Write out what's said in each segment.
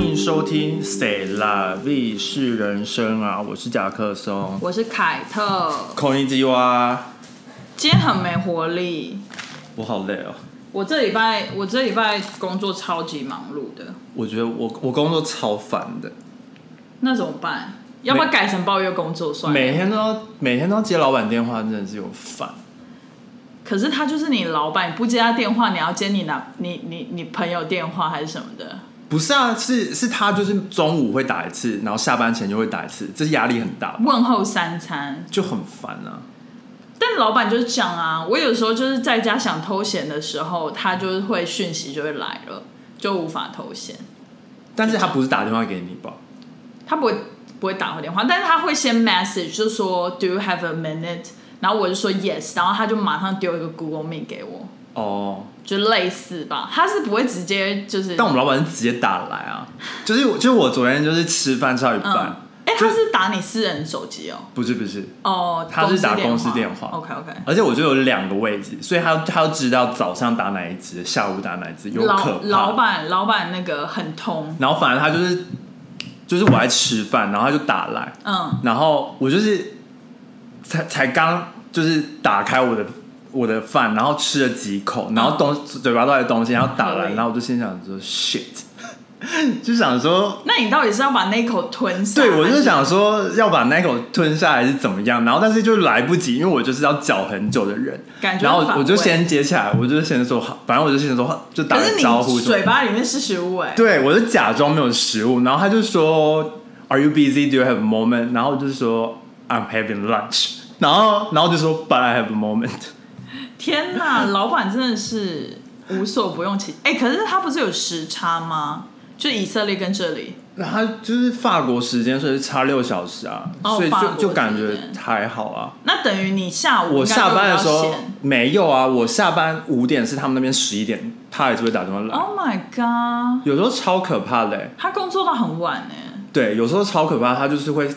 欢迎收听《谁啦 V 是人生》啊，我是甲克松，我是凯特，空一鸡蛙，今天很没活力。我好累哦。我这礼拜我这礼拜工作超级忙碌的，我觉得我我工作超烦的，那怎么办？要不要改成抱怨工作算了？每天都要每天都要接老板电话，真的是有烦。可是他就是你老板，你不接他电话，你要接你男你你你朋友电话还是什么的？不是啊，是是他就是中午会打一次，然后下班前就会打一次，这是压力很大，问候三餐。就很烦啊。但老板就是讲啊，我有时候就是在家想偷闲的时候，他就是会讯息就会来了，就无法偷闲。但是他不是打电话给你吧？他不会不会打回电话，但是他会先 message 就说 Do you have a minute？然后我就说 yes，然后他就马上丢一个 Google Meet 给我，哦，就类似吧。他是不会直接就是，但我们老板是直接打来啊，就是就是我昨天就是吃饭吃到一半，嗯，哎、他是打你私人手机哦，不是不是，哦，他是打公公司电话。OK OK，而且我就有两个位置，所以他他要知道早上打哪一只，下午打哪一只，有可老怕。老板老板那个很通，然后反正他就是就是我在吃饭，然后他就打来，嗯，然后我就是才才刚就是打开我的我的饭，然后吃了几口，然后东、嘴巴都在东西，然后打来，可以然后我就心想说 shit，就想说。那你到底是要把那一口吞下？对，我就是想说要把那口吞下还是怎么样，然后但是就来不及，因为我就是要嚼很久的人，感觉然后我就先接起来，我就先说好，反正我就先说好，就打个招呼嘴巴里面是食物哎，对，我就假装没有食物，然后他就说 Are you busy? Do you have a moment? 然后我就说 I'm having lunch，然后然后就说 But I have a moment。天哪，老板真的是无所不用其哎、可是他不是有时差吗？就以色列跟这里，那他就是法国时间，所以是差六小时啊，所以就就感觉还好啊。那等于你下午我下班的时候没有啊，我下班五点是他们那边十一点，他还是会打电话来，Oh my god，有时候超可怕的欸、他工作到很晚哎，对，有时候超可怕，他就是会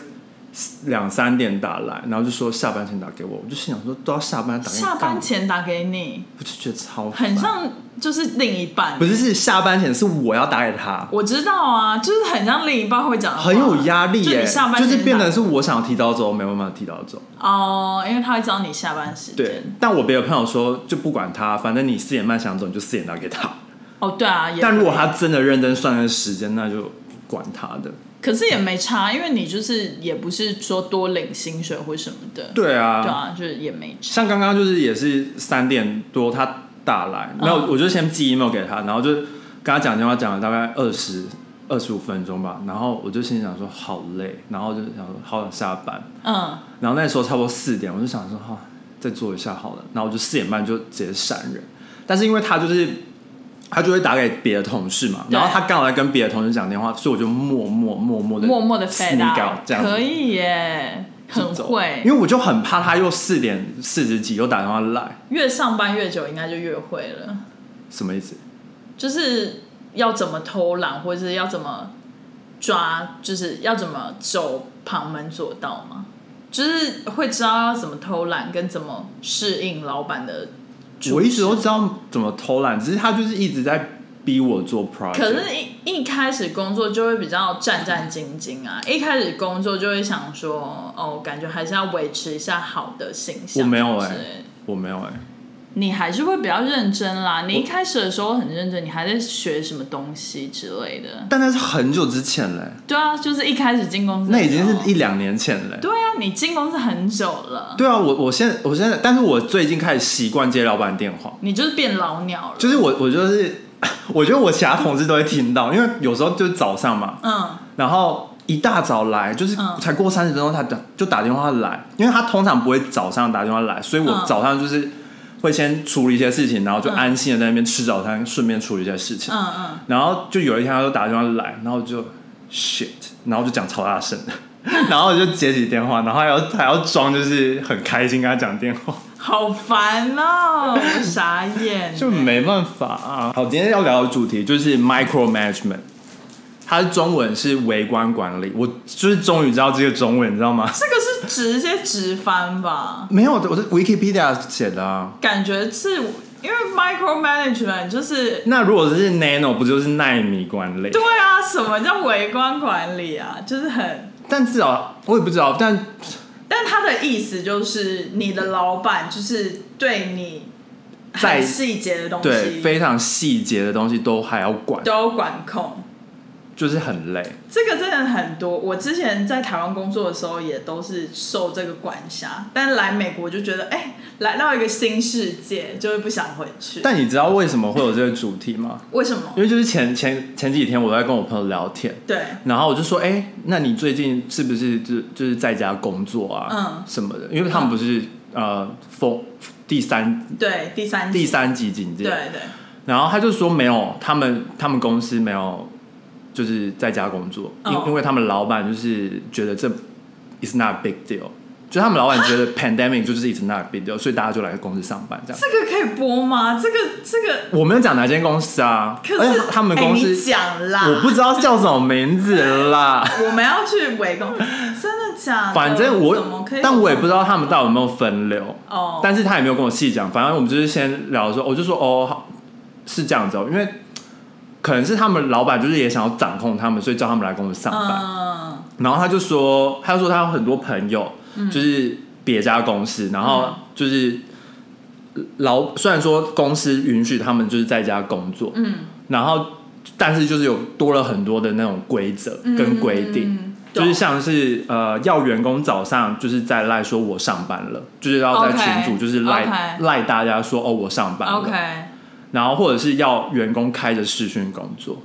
两三点打来，然后就说下班前打给我，我就心想说都要下班打给你下，班前打给你，我就觉得超烦很像就是另一半。不是是下班前是我要打给他，我知道啊，就是很像另一半会讲，很有压力耶、就你下班就是变成是我想提早走，没办法提早走。哦，因为他会知道你下班时对间。，但我别的朋友说就不管他，反正你四点半想走你就四点打给他。哦，对啊，但如果他真的认真算那个时间，那就管他的。可是也没差，因为你就是也不是说多领薪水或什么的，对啊，对啊，就是也没差。像刚刚就是也是三点多他打来，没有，嗯。我就先寄 email 给他，然后就跟他讲电话讲了大概二十二十五分钟吧，然后我就心想说好累，然后就想说好想下班，嗯，然后那时候差不多四点，我就想说哈、再做一下好了，然后我就四点半就直接闪人，但是因为他就是他就会打给别的同事嘛，然后他刚好在跟别的同事讲电话，所以我就默默默默的默默的 fade sneak out，out 这样可以耶，很会因。为我就很怕他又四点四十几又打电话来，越上班越久，应该就越会了，什么意思？就是要怎么偷懒，或者是要怎么抓，就是要怎么走旁门左道嘛，就是会知道要怎么偷懒，跟怎么适应老板的。我一直都知道怎么偷懒，只是他就是一直在逼我做 project。可是一，一开始工作就会比较战战兢兢啊！一开始工作就会想说，哦，感觉还是要维持一下好的形象。我没有哎、是我没有哎、你还是会比较认真啦。你一开始的时候很认真，你还在学什么东西之类的。但那是很久之前嘞、对啊，就是一开始进公司的，那已经是一两年前嘞、对啊，你进公司很久了，对啊，我我现在我现在，但是我最近开始习惯接老板电话，你就是变老鸟了。就是我我就是 我觉得我其他同事都会听到，因为有时候就是早上嘛，嗯，然后一大早来，就是嗯。才过三十分钟，他打就打电话来，因为他通常不会早上打电话来，所以我嗯。早上就是会先处理一些事情，然后就嗯安心的在那边吃早餐，顺便处理一些事情。嗯嗯，然后就有一天他就打电话来，然后就 shit，然后就讲超大声的，然后我就接起电话，然后还要还要装就是很开心跟他讲电话，好烦哦，我傻眼。就没办法啊。好，今天要聊的主题就是 micro management，它的中文是微观管理，我就是终于知道这个中文，你知道吗？这个是直接直翻吧？没有，我是 Wikipedia 写的啊。感觉是因为 micro management 就是那如果是 nano，不就是纳米管理？对啊，什么叫微观管理啊？就是很，但至少我也不知道，但但他的意思就是你的老板就是对你在细节的东对西非常细节的东西都还要管，都要管控。就是很累。这个真的很多，我之前在台湾工作的时候也都是受这个管辖，但是来美国就觉得，哎、来到一个新世界，就会不想回去。但你知道为什么会有这个主题吗？为什么？因为就是前前前几天我在跟我朋友聊天，对，然后我就说，哎、那你最近是不是就就是在家工作啊，嗯什么的？因为他们不是、呃封第三对，第三第三级警戒，对对，然后他就说没有，他们他们公司没有就是在家工作，因、哦因为他们老板就是觉得这 is not big deal，就他们老板觉得 pandemic 就是 is not big deal，所以大家就来公司上班这样。这个可以播吗？这个这个，我没有讲哪间公司啊，可是他们公司、讲啦，我不知道叫什么名字啦。我们要去围攻，真的假的？反正我，但我也不知道他们到底有没有分流。哦，但是他也没有跟我细讲，反正我们就是先聊的时候，我就说哦，好是这样子哦，因为可能是他们老板就是也想要掌控他们，所以叫他们来公司上班。嗯，然后他就说，他就说他有很多朋友，嗯就是别家公司，然后就是老虽然说公司允许他们就是在家工作，嗯，然后但是就是有多了很多的那种规则跟规定。嗯就是像是呃，要员工早上就是在赖说我上班了，就是要在群组就是赖赖大家说哦我上班了。OK，然后或者是要员工开着视讯工作，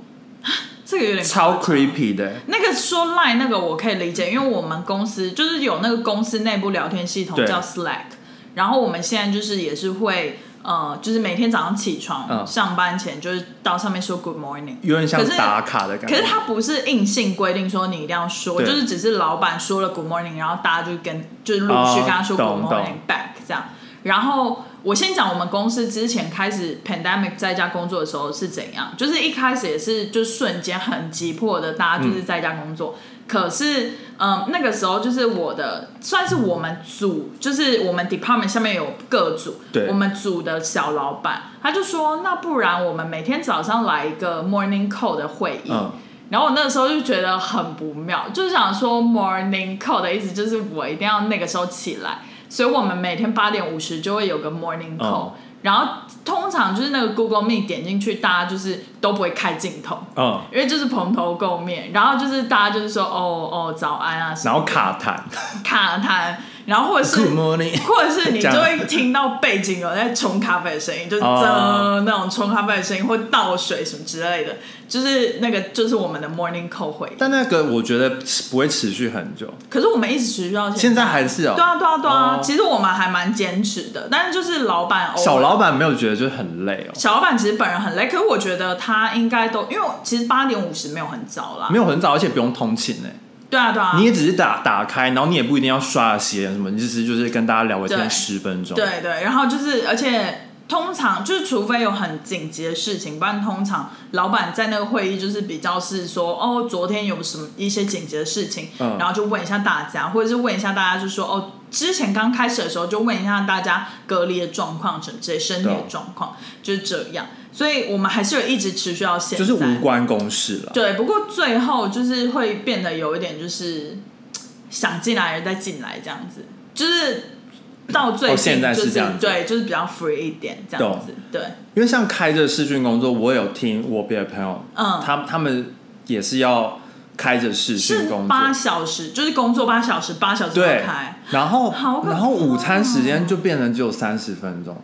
这个有点超 creepy 的。那个说 Line 那个我可以理解，因为我们公司就是有那个公司内部聊天系统叫 Slack，然后我们现在就是也是会呃，就是每天早上起床、嗯上班前就是到上面说 Good morning。有点像打卡的感觉。可是它不是硬性规定说你一定要说，就是只是老板说了 Good morning，然后大家就跟就是陆续哦跟他说 Good morning 懂 back 这样。然后我先讲我们公司之前开始 pandemic 在家工作的时候是怎样，就是一开始也是就瞬间很急迫的，大家就是在家工作。可是，嗯，那个时候就是我的算是我们组，就是我们 department 下面有各组，对我们组的小老板他就说，那不然我们每天早上来一个 morning call 的会议。嗯，然后我那个时候就觉得很不妙，就是想说 morning call 的意思就是我一定要那个时候起来，所以我们每天八点五十就会有个 morning call，、嗯。然后通常就是那个 Google Meet 点进去，大家就是都不会开镜头，嗯，因为就是蓬头垢面，然后就是大家就是说哦哦早安啊然后卡痰。卡痰，然后或者是，Good morning，或者是你就会听到背景有在冲咖啡的声音，就是那种冲咖啡的声音，或倒水什么之类的，就是那个就是我们的 morning call 回。但那个我觉得不会持续很久，可是我们一直持续到现在。还是哦。对啊对啊对啊，哦。其实我们还蛮坚持的，但是就是老板小老板没有觉得就是很累哦，小老板其实本人很累，可是我觉得他应该都因为其实八点五十没有很早啦，没有很早，而且不用通勤哎，对啊对啊，你也只是打打开，然后你也不一定要刷鞋什么，你只是就是跟大家聊个对。天十分钟。对对，然后就是，而且通常就是，除非有很紧急的事情，不然通常老板在那个会议就是比较是说，哦，昨天有什么一些紧急的事情，嗯。然后就问一下大家，或者是问一下大家，就说，哦，之前刚开始的时候就问一下大家隔离的状况，什么之类身体的状况，就是这样。所以我们还是有一直持续到现在，就是无关公事了。对，不过最后就是会变得有一点，就是想进来再进来这样子，就是到最哦现在是这样子。对，就是比较 free 一点这样子，对，因为像开着视讯工作，我有听我别的朋友，嗯。他他们也是要开着视讯工作，八小时，就是工作八小时，八小时都对开，，然后好然后午餐时间就变成只有三十分钟，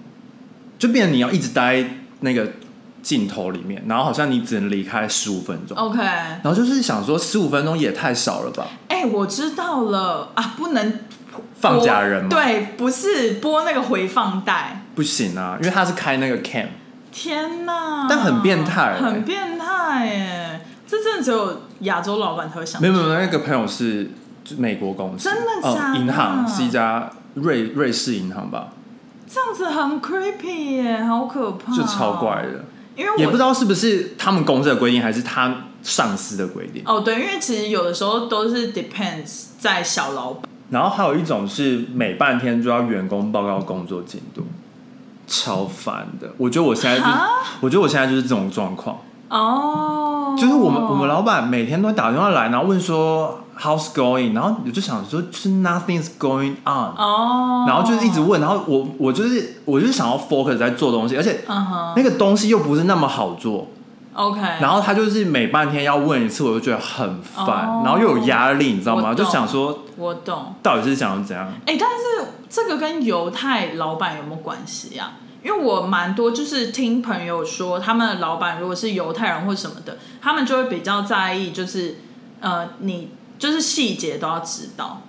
就变成你要一直待那个镜头里面，然后好像你只能离开十五分钟。OK，然后就是想说，十五分钟也太少了吧？哎、我知道了。啊，不能放假人吗，，对，不是播那个回放带，不行啊，因为他是开那个 cam，天哪！但很变态欸。很变态耶！这真的只有亚洲老板才会想没有没有，那个朋友是美国公司，真的假的哦银行是一家瑞瑞士银行吧，这样子很 creepy 耶，好可怕、就超怪。的，因为我也不知道是不是他们公司的规定，还是他上司的规定。哦，对，因为其实有的时候都是 depends 在小老板。然后还有一种是每半天就要员工报告工作进度，超烦的。我觉得我现在就，我觉得我现在就是这种状况，哦，就是我们我们老板每天都会打电话来，然后问说 how's going，然后我就想说就是 nothing's going on，、哦，然后就是一直问，然后我我就是我就是想要 focus 在做东西，而且那个东西又不是那么好做，，OK，然后他就是每半天要问一次，我就觉得很烦，哦。然后又有压力，你知道吗？就想说我懂。到底是想要怎样？哎、但是这个跟犹太老板有没有关系啊？因为我蛮多就是听朋友说，他们的老板如果是犹太人或什么的，他们就会比较在意，就是呃，你就是细节都要知道。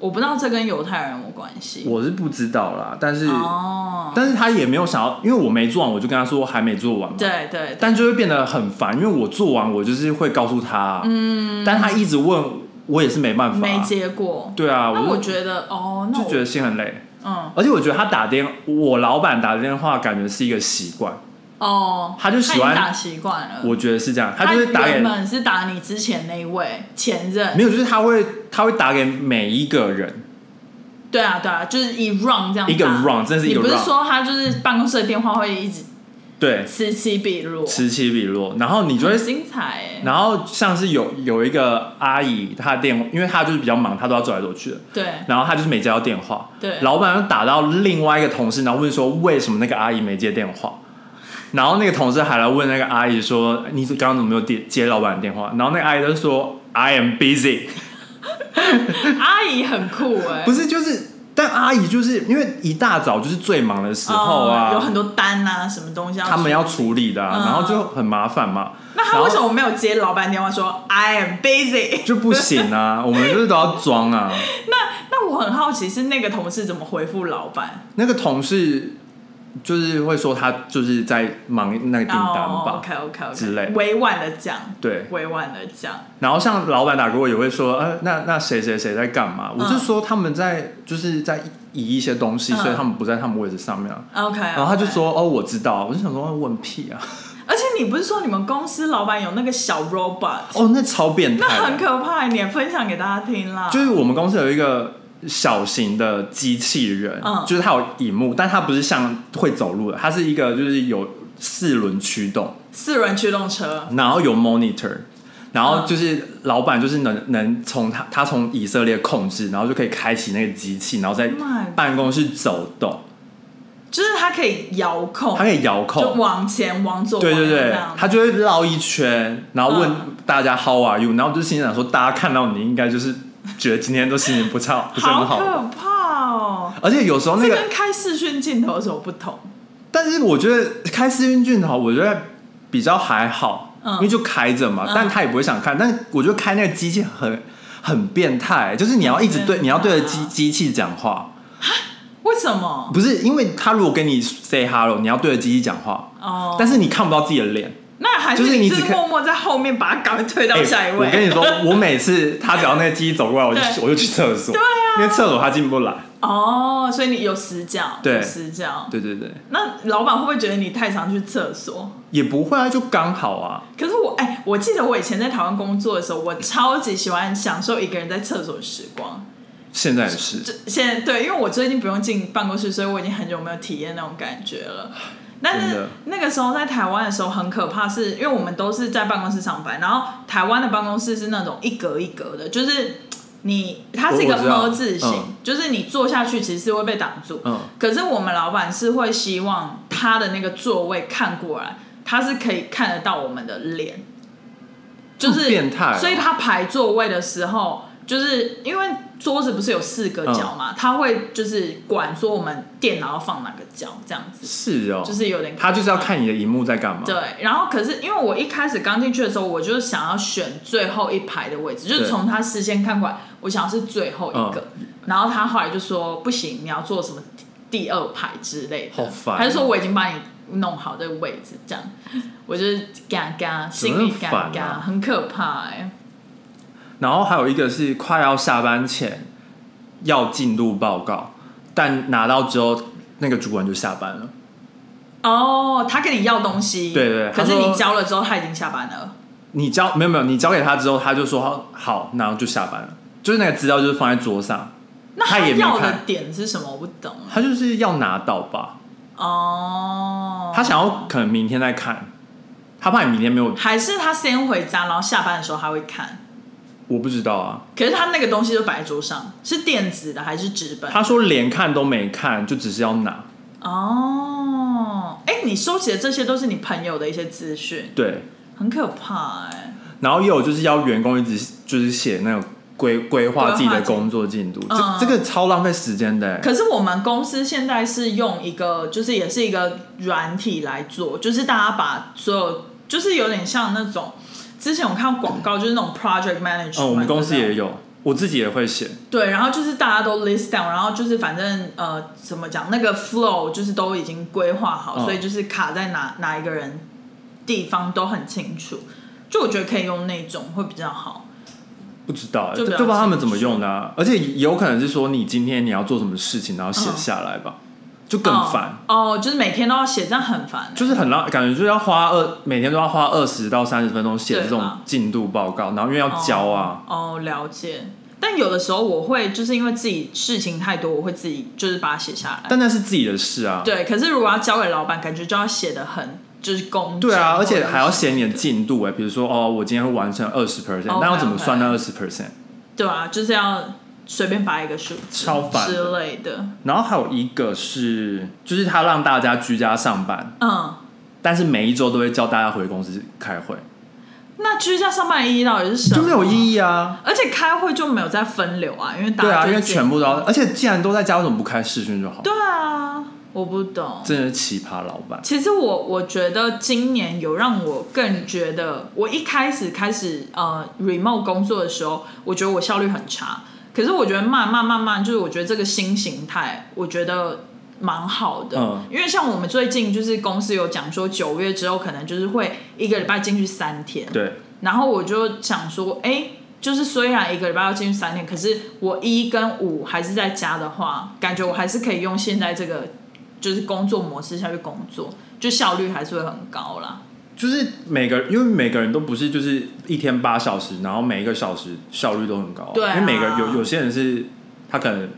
我不知道这跟犹太人有关系。我是不知道啦，但是、哦，但是他也没有想要，因为我没做完，我就跟他说还没做完嘛。对对，但就会变得很烦，因为我做完，我就是会告诉他，嗯，但他一直问，我也是没办法，没结果。对啊，那我就觉得哦，就觉得心很累，嗯。而且我觉得他打电，我老板打电话感觉是一个习惯，哦，他就喜欢打习惯了。我觉得是这样，他就是打给们是打你之前那一位前任，没有，就是他会他会打给每一个人，对啊，对啊，就是一 run 这样一个 run，真是一个你不是说他就是办公室的电话会一直对，此起彼落，此起彼落，然后你就会精彩哎。然后像是有有一个阿姨，她的电话，因为她就是比较忙，她都要走来走去的。对。然后她就是没接到电话，对。老板又打到另外一个同事，然后问说为什么那个阿姨没接电话，然后那个同事还来问那个阿姨说你刚刚怎么没有接接老板的电话？然后那个阿姨就说 I am busy，阿姨很酷哎，不是就是，但阿姨就是因为一大早就是最忙的时候啊，哦有很多单啊，什么东西要他们要处理。处理的、啊，嗯然后就很麻烦嘛。那他为什么没有接老板电话说 I am busy？就不行啊？我们就是都要装啊。那那我很好奇是那个同事怎么回复老板？那个同事就是会说他就是在忙那个订单吧，OK OK OK 之类委婉的讲，对。委婉的讲，然后像老板打给我也会说，呃，那那谁谁谁在干嘛？我就嗯说他们在就是在移一些东西，嗯所以他们不在他们位置上面啊。OK，然后他就说，哦，我知道。我就想说，问屁啊！而且你不是说你们公司老板有那个小 robot，哦，那超变态那很。可怕，你也分享给大家听啦。就是我们公司有一个小型的机器人，嗯。就是它有荧幕，但它不是像会走路的，它是一个就是有四轮驱动，四轮驱动车，然后有 monitor，然后嗯。就是老板就是能能从他他从以色列控制，然后就可以开启那个机器，然后在 Oh 办公室走动，就是它可以遥控，它可以遥就控。往前往左，对对对。他就会绕一圈，然后问嗯。大家 How are you？然后就心想说，大家看到你应该就是觉得今天都心情不差，不是很好。好可怕哦。而且有时候那个跟开视讯镜头有什么不同？但是我觉得开视讯镜头，我觉得比较还好，嗯因为就开着嘛，嗯但他也不会想看。但我觉得开那个机器很很变态，就是你要一直对，你要对着机机器讲话，为什么？不是因为他如果跟你 say hello，你要对着机器讲话，哦，但是你看不到自己的脸。那还是你就是默默在后面把他赶快推到哎下一位。我跟你说，我每次他只要那个机走过来，我就对我就去厕所，对啊因为厕所他进不来。哦，所以你有死角，对有死角。对对对，那老板会不会觉得你太常去厕所？也不会啊，就刚好啊。可是我哎、我记得我以前在台湾工作的时候，我超级喜欢享受一个人在厕所的时光。现在也是，这现在对，因为我最近不用进办公室，所以我已经很久没有体验那种感觉了。但是那个时候在台湾的时候很可怕是，因为我们都是在办公室上班，然后台湾的办公室是那种一格一格的，就是你它是一个么字形，嗯。就是你坐下去其实是会被挡住。嗯，可是我们老板是会希望他的那个座位看过来，他是可以看得到我们的脸，就是变态哦。所以他排座位的时候，就是因为桌子不是有四个角嘛，他会就是管说我们电脑要放哪个角，这样子，是哦，就是有点他就是要看你的荧幕在干嘛。对，然后可是因为我一开始刚进去的时候，我就是想要选最后一排的位置，就是从他视线看过来，我想要是最后一个。然后他后来就说不行，你要坐什么第二排之类的。好烦哦。他就说我已经把你弄好这个位置，这样，我就是嘎嘎，心里嘎嘎，很可怕哎、然后还有一个是快要下班前要进度报告，但拿到之后那个主管就下班了。哦，他跟你要东西，对对可是你交了之后，他已经下班了。你交没有没有，你交给他之后，他就说好，然后就下班了。就是那个资料就是放在桌上，那他也要的看点是什么？我不懂。他就是要拿到吧。哦，他想要可能明天再看，他怕你明天没有，还是他先回家，然后下班的时候他会看。我不知道啊。可是他那个东西就摆在桌上，是电子的还是纸本？他说连看都没看，就只是要拿。哦，哎、你收集的这些都是你朋友的一些资讯，对，很可怕哎、然后也有就是要员工一直就是写那种规规划自己的工作进度，嗯这这个超浪费时间的欸。可是我们公司现在是用一个，就是也是一个软体来做，就是大家把所有，就是有点像那种之前我看到广告，就是那种 project management，哦，我们公司也有。我自己也会写。对，然后就是大家都 list down，然后就是反正呃怎么讲，那个 flow 就是都已经规划好，嗯所以就是卡在哪哪一个人地方都很清楚。就我觉得可以用那种会比较好。不知道欸，就就不知道他们怎么用的啊。而且有可能是说你今天你要做什么事情，然后写下来吧，就更烦。哦哦，就是每天都要写，这样很烦欸、就是很浪，感觉就是要花二每天都要花二十到三十分钟写这种进度报告，然后因为要交啊，哦。哦，了解。但有的时候我会就是因为自己事情太多，我会自己就是把它写下来。但那是自己的事啊。对，可是如果要交给老板，感觉就要写的很就是工整对啊，而且还要写你的进度哎，比如说哦，我今天会完成二十 percent，那要怎么算那二十 percent？对啊，就是要随便拔一个数字超烦之类的。然后还有一个是，就是他让大家居家上班，嗯，但是每一周都会叫大家回公司开会，那居家上班的意义到底是什么？就没有意义啊。而且开会就没有在分流啊，因为大对啊，因为全部都要，而且既然都在家，为什么不开视讯就好？对啊，我不懂。真的是奇葩老板。其实我我觉得今年有让我更觉得，我一开始开始呃 remote 工作的时候，我觉得我效率很差。可是我觉得慢慢慢慢，就是我觉得这个新形态，我觉得蛮好的。嗯因为像我们最近就是公司有讲说，九月之后可能就是会一个礼拜进去三天。对，然后我就想说，哎，就是虽然一个礼拜要进去三天，可是我一跟五还是在家的话，感觉我还是可以用现在这个就是工作模式下去工作，就效率还是会很高啦。就是每个，因为每个人都不是就是一天八小时，然后每一个小时效率都很高。对啊因为每个有有些人是他可能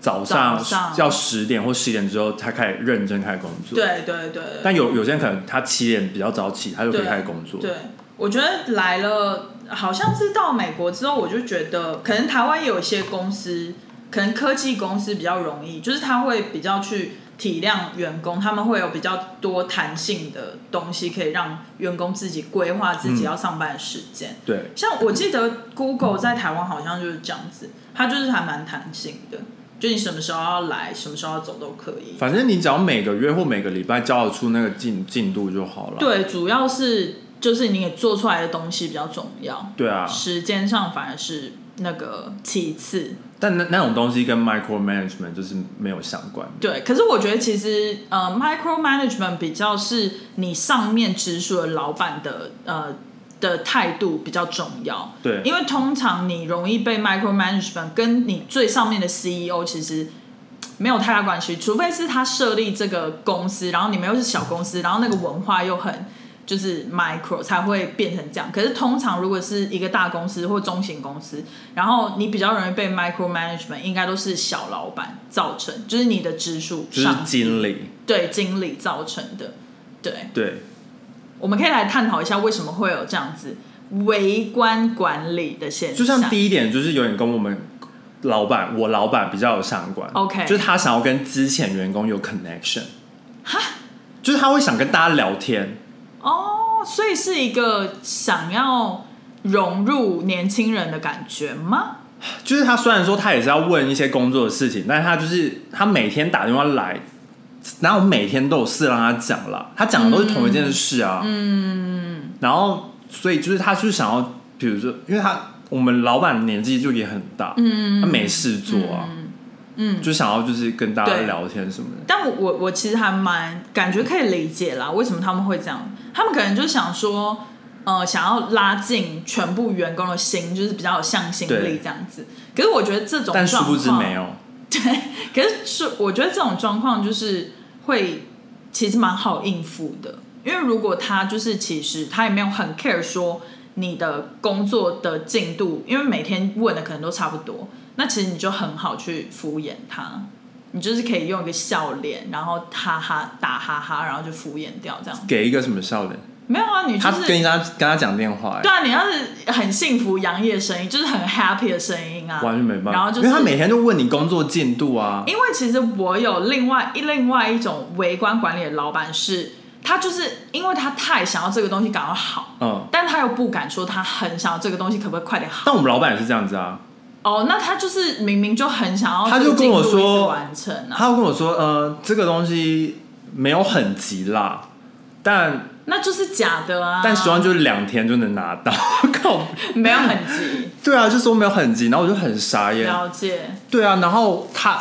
早上要十点或十点之后才开始认真开始工作。。对对对对但有有些人可能他七点比较早起，他就可以开始工作。对，我觉得来了，好像是到美国之后，我就觉得可能台湾也有一些公司，可能科技公司比较容易，就是他会比较去体谅员工，他们会有比较多弹性的东西，可以让员工自己规划自己嗯要上班的时间。对像我记得 Google 在台湾好像就是这样子，它就是还蛮弹性的，就你什么时候要来，什么时候要走都可以。反正你只要每个月或每个礼拜交得出那个进进度就好了。对，主要是就是你也做出来的东西比较重要。对啊，时间上反而是那个其次。但那那种东西跟 micro management 就是没有相关的。对，可是我觉得其实呃，micro management 比较是你上面直属的老板的呃的态度比较重要，对，因为通常你容易被 micro management 跟你最上面的 CEO 其实没有太大关系，除非是他设立这个公司，然后你们又是小公司，然后那个文化又很就是 micro 才会变成这样。可是通常如果是一个大公司或中型公司，然后你比较容易被 micro management，应该都是小老板造成，就是你的直属就是经理。对经理造成的。对，对，我们可以来探讨一下为什么会有这样子微观管理的现象。就像第一点，就是有点跟我们老板，我老板比较有相关。OK 就是他想要跟之前员工有 connection，哈就是他会想跟大家聊天。哦，所以是一个想要融入年轻人的感觉吗？就是他虽然说他也是要问一些工作的事情，但是他就是他每天打电话来，然后每天都有事让他讲了，他讲的都是同一件事啊。嗯，然后所以就是他就是想要，比如说，因为他我们老板年纪就也很大，嗯，他没事做啊，嗯，就想要就是跟大家聊天什么的。但我我我其实还蛮感觉可以理解啦，为什么他们会这样？他们可能就想说，呃，想要拉近全部员工的心，就是比较有向心力这样子。可是我觉得这种但殊不知没有，对可是是我觉得这种状况就是会其实蛮好应付的，因为如果他就是其实他也没有很 care 说你的工作的进度，因为每天问的可能都差不多，那其实你就很好去敷衍他。你就是可以用一个笑脸，然后哈哈打哈哈，然后就敷衍掉这样。给一个什么笑脸？没有啊，你就是他跟他跟他讲电话、欸对啊，你要是很幸福洋溢的声音，就是很 happy 的声音啊。完全没办法，然后就是因为他每天就问你工作进度啊，因为其实我有另外一另外一种微观管理的老板是，他就是因为他太想要这个东西赶快好，嗯，但他又不敢说他很想要这个东西可不可以快点好。但我们老板也是这样子啊，哦，那他就是明明就很想要，他就跟我说完成啊，他就跟我说，呃，这个东西没有很急啦，但那就是假的啊。但希望就是两天就能拿到，靠，没有很急，对啊，就说没有很急，然后我就很傻眼，了解。对啊，然后他。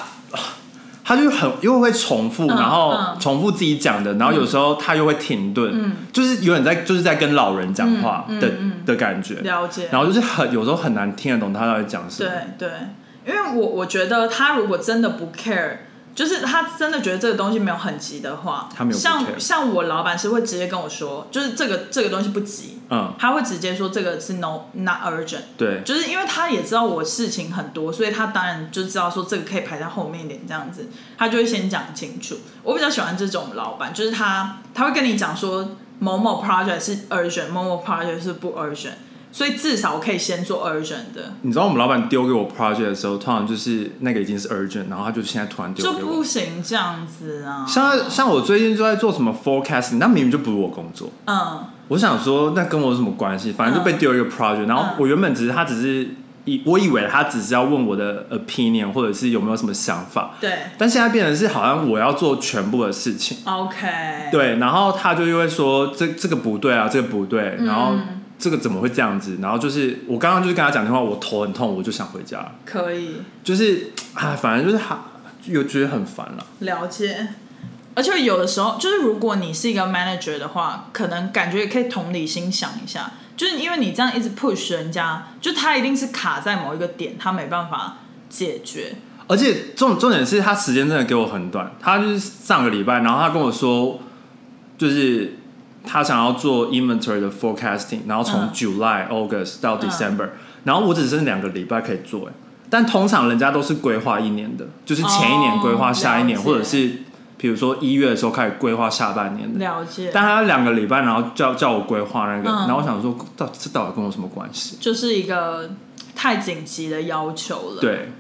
他就很又会重复，嗯然后嗯。重复自己讲的，然后有时候他又会停顿，嗯。就是有点在就是在跟老人讲话的、的感觉，了解。然后就是很有时候很难听得懂他到底讲什么。对对，因为我我觉得他如果真的不 care，就是他真的觉得这个东西没有很急的话，他没有像像我老板是会直接跟我说，就是这个这个东西不急，嗯，他会直接说这个是 no not urgent，对，就是因为他也知道我事情很多，所以他当然就知道说这个可以排在后面一点这样子，他就会先讲清楚。我比较喜欢这种老板，就是他他会跟你讲说某某 project 是 urgent，某某 project 是不 urgent，所以至少我可以先做 urgent 的。你知道我们老板丢给我 project 的时候，通常就是那个已经是 urgent，然后他就现在突然丢就不。行这样子啊。像像我最近就在做什么 forecasting，那明明就不是我工作。嗯，我想说，那跟我有什么关系？反正就被丢一个 project，、然后我原本只是他只是以我以为他只是要问我的 opinion，或者是有没有什么想法，对但现在变成是好像我要做全部的事情。，OK，对，然后他就又会说这这个不对啊，这个不对，然后嗯这个怎么会这样子？然后就是我刚刚就是跟他讲电话，我头很痛，我就想回家。可以就是啊，反正就是哈，有觉得很烦了。了解。而且有的时候，就是如果你是一个 manager 的话，可能感觉也可以同理心想一下，就是因为你这样一直 push 人家，就他一定是卡在某一个点，他没办法解决。而且重重点是他时间真的给我很短，他就是上个礼拜，然后他跟我说，就是他想要做 inventory 的 forecasting，然后从嗯 July、August 到嗯 December，、然后我只剩两个礼拜可以做，哎，但通常人家都是规划一年的，就是前一年规划下一年，哦或者是比如说一月的时候开始规划下半年的。了解，但他两个礼拜，然后叫叫我规划那个，嗯然后我想说，到这到底跟我什么关系？就是一个太紧急的要求了。，对，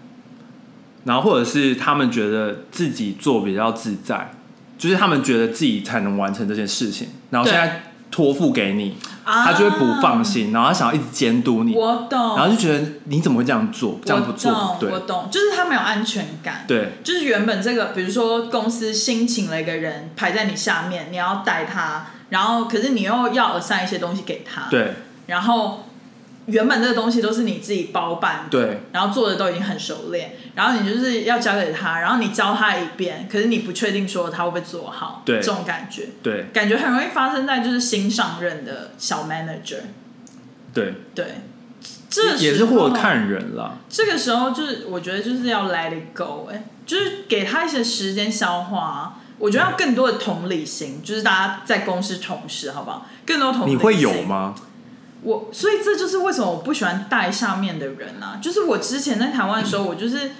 然后或者是他们觉得自己做比较自在，就是他们觉得自己才能完成这件事情，然后现在托付给你，啊、他就会不放心，然后他想要一直监督你，我懂，然后就觉得你怎么会这样做？这样不做？我对，懂我懂，就是他没有安全感。对。就是原本这个，比如说公司新请了一个人排在你下面，你要带他，然后可是你又要 assign 一些东西给他，，对。然后原本这个东西都是你自己包办的，对然后做的都已经很熟练，然后你就是要交给他，然后你教他一遍，可是你不确定说他会不会做好，对这种感觉，对感觉很容易发生在就是新上任的小 manager，对，对，这也是或看人了，这个时候就是我觉得就是要 let it go，哎、就是给他一些时间消化、啊。我觉得要更多的同理心，就是大家在公司同事，好不好？更多同理心。你会有？吗？我所以这就是为什么我不喜欢带下面的人啊。就是我之前在台湾的时候，我就是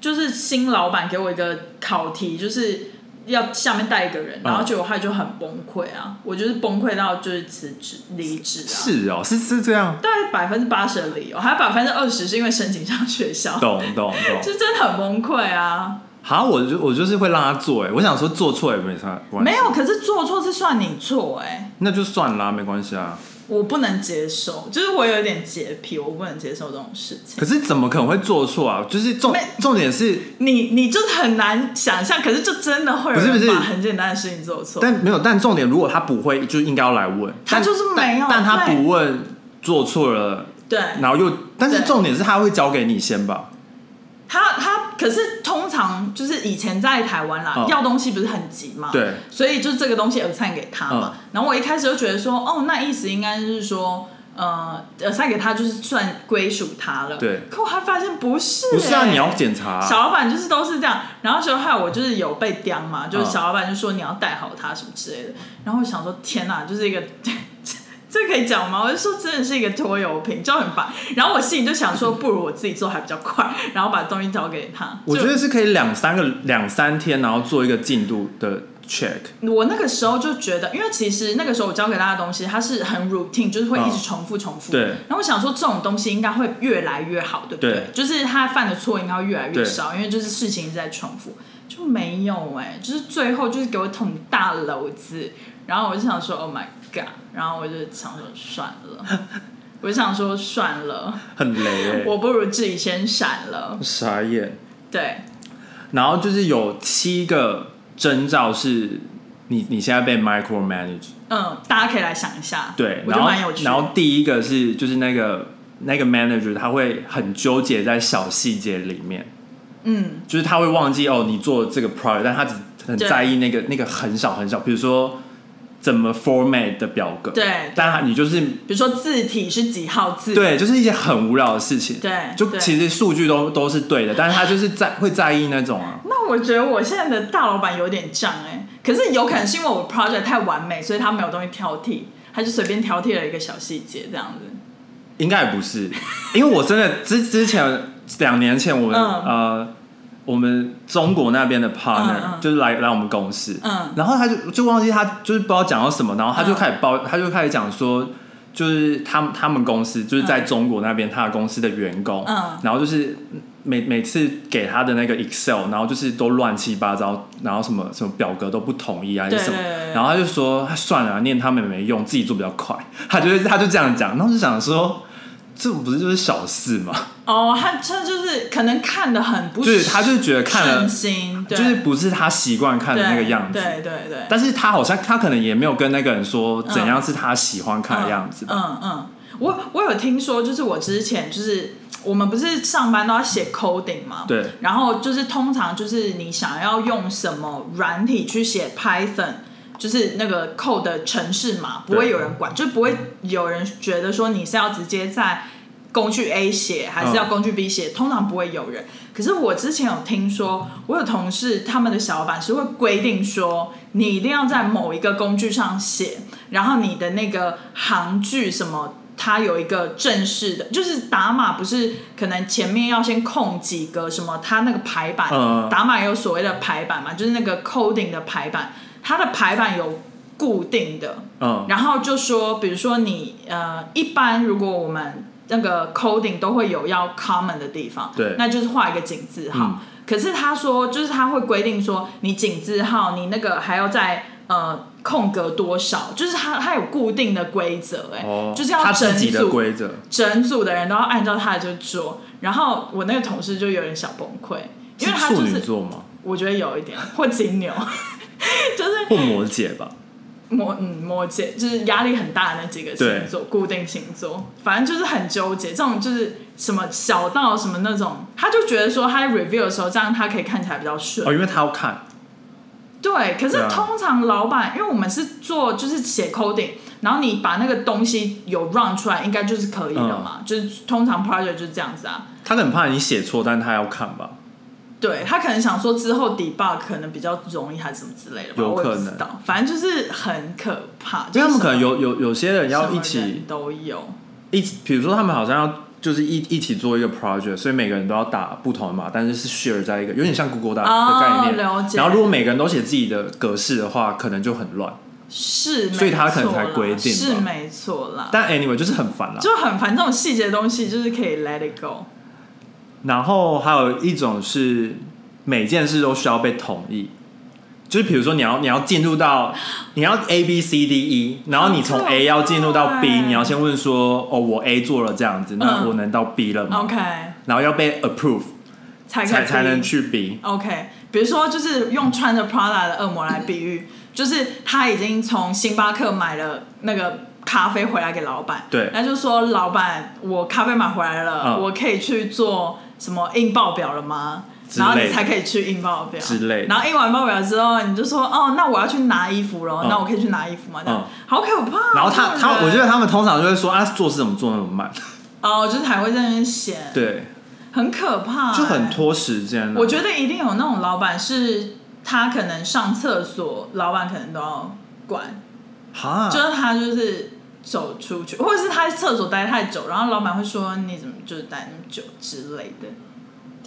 就是新老板给我一个考题，就是要下面带一个人，然后结果他就很崩溃啊。我就是崩溃到就是辞职离职啊。是哦，是是这样，大概百分之八十的理由，还有百分之二十是因为申请上学校，懂懂懂。就 真的很崩溃啊！好，我就我就是会让他做，哎，我想说做错也没啥关系，没有，可是做错是算你错哎、那就算啦，没关系啊。我不能接受，就是我有点洁癖，我不能接受这种事情。可是怎么可能会做错啊？就是重重点是，你你就很难想象，可是就真的会把很简单的事情做错。但没有，但重点如果他不会，就应该要来问。他就是没有但但他不问，做错了，对，然后又，但是重点是他会交给你先吧？他他可是通常就是以前在台湾啦，嗯。要东西不是很急嘛，对，所以就这个东西 assign 给他嘛。嗯。然后我一开始就觉得说，哦，那意思应该就是说，呃，assign 给他就是算归属他了。对。可我还发现不是、不是啊，欸。你要检查啊、小老板就是都是这样，然后就害我就是有被刁嘛，就是嗯。小老板就说你要带好他什么之类的，然后我想说天哪，就是一个这可以讲吗？我就说真的是一个拖油瓶，就很烦。然后我心里就想说，不如我自己做还比较快，然后把东西交给他。我觉得是可以两三个两三天，然后做一个进度的 check。我那个时候就觉得，因为其实那个时候我教给他的东西，它是很 routine，就是会一直重复重复。对然后我想说，这种东西应该会越来越好，对不对？对就是他犯的错应该会越来越少，因为就是事情一直在重复，就没有哎、就是最后就是给我捅大篓子，然后我就想说 Oh my 然后我就想说算了，我就想说算了，很雷哎、我不如自己先闪了。傻眼。对，然后就是有七个征兆是你你现在被 micro manage，嗯，大家可以来想一下，对，我然后觉得蛮有趣的。然后第一个是就是那个那个 manager 他会很纠结在小细节里面，嗯，就是他会忘记哦你做这个 project，但他只很在意那个那个很小很小，比如说怎么 format 的表格，对。但他你就是比如说字体是几号字，对，就是一些很无聊的事情，对对。就其实数据都都是对的，但是他就是 在会在意那种啊，那我觉得我现在的大老板有点胀哎、可是有可能是因为我 project 太完美，所以他没有东西挑剔，他就随便挑剔了一个小细节这样子。应该也不是，因为我真的之之前两年前我们、嗯。呃我们中国那边的 partner、嗯。嗯就是来来我们公司，嗯。然后他就就忘记他就是不知道讲到什么，然后他就嗯开始报，他就开始讲说。就是他们他们公司就是在中国那边，他的公司的员工，嗯。然后就是每每次给他的那个 Excel，然后就是都乱七八糟，然后什么什么表格都不统一啊，还是什么然后他就说算了啊、念他们也没用，自己做比较快，他就是他就这样讲，然后就想说，这不是就是小事吗？哦，他他就是可能看的很不就是他就是觉得看了顺，心，对就是不是他习惯看的那个样子，对对对对。但是他好像他可能也没有跟那个人说怎样是他喜欢看的样子吧。嗯嗯，我我有听说，就是我之前就是我们不是上班都要写 coding 吗？对，然后就是通常就是你想要用什么软体去写 Python，就是那个 code 的城市码，不会有人管，就不会有人觉得说你是要直接在工具 A 写，还是要工具 B 写，通常不会有人。可是我之前有听说，我有同事他们的小老板是会规定说，你一定要在某一个工具上写，然后你的那个行距什么。它有一个正式的，就是打码，不是可能前面要先空几个什么，它那个排版，嗯打码也有所谓的排版嘛，就是那个 coding 的排版，它的排版有固定的，嗯，然后就说，比如说你呃，一般如果我们那个 coding 都会有要 common 的地方，对。那就是画一个井字号。嗯。可是他说，就是他会规定说，你井字号你那个还要在呃空格多少，就是他他有固定的规则，哎、哦，就是要整组规则，整组的人都要按照他的就做。然后我那个同事就有点小崩溃，因为他就是我觉得有一点或金牛，就是或摩羯吧。摩嗯摩羯就是压力很大的那几个星座，固定星座，反正就是很纠结。这种就是什么小到什么那种，他就觉得说他在 review 的时候，这样他可以看起来比较顺。哦，因为他要看，对，可是通常老板，因为我们是做就是写 coding，然后你把那个东西有 run 出来，应该就是可以了嗯嘛。就是通常 project 就是这样子啊。他很怕你写错，但他要看吧。对他可能想说之后 debug 可能比较容易还是什么之类的吧，有可能。反正就是很可怕，因为他们可能有有有些人要一起都有。一起，比如说他们好像要就是一一起做一个 project，所以每个人都要打不同的码，但是是 share 在一个有点像 Google 大哦的概念。然后如果每个人都写自己的格式的话，可能就很乱。是，所以他可能才规定是没错啦，但 anyway 就是很烦啦。就很烦这种细节的东西，就是可以 let it go。然后还有一种是每件事都需要被同意，就是比如说你要你要进入到你要 A B C D E，然后你从 A 要进入到 B，欸你要先问说哦我 A 做了这样子，那嗯。我能到 B 了吗？OK，然后要被 approve 才可以才才能去 B。OK，比如说就是用穿着 Prada 的恶魔来比喻，就是他已经从星巴克买了那个咖啡回来给老板，对。那就说老板，我咖啡买回来了，嗯。我可以去做什么印报表了吗？然后你才可以去印报表。之类然后印完报表之后，你就说哦，那我要去拿衣服了，嗯。那我可以去拿衣服吗？这样。嗯。好可怕哦。然后他他，我觉得他们通常就会说啊，做事怎么做那么慢？哦，就是还会在那边闲，对，很可怕、就很欸拖时间啊。我觉得一定有那种老板是，他可能上厕所，老板可能都要管，哈，就是他就是走出去，或者是他在厕所待太久，然后老板会说你怎么就是待那么久之类的。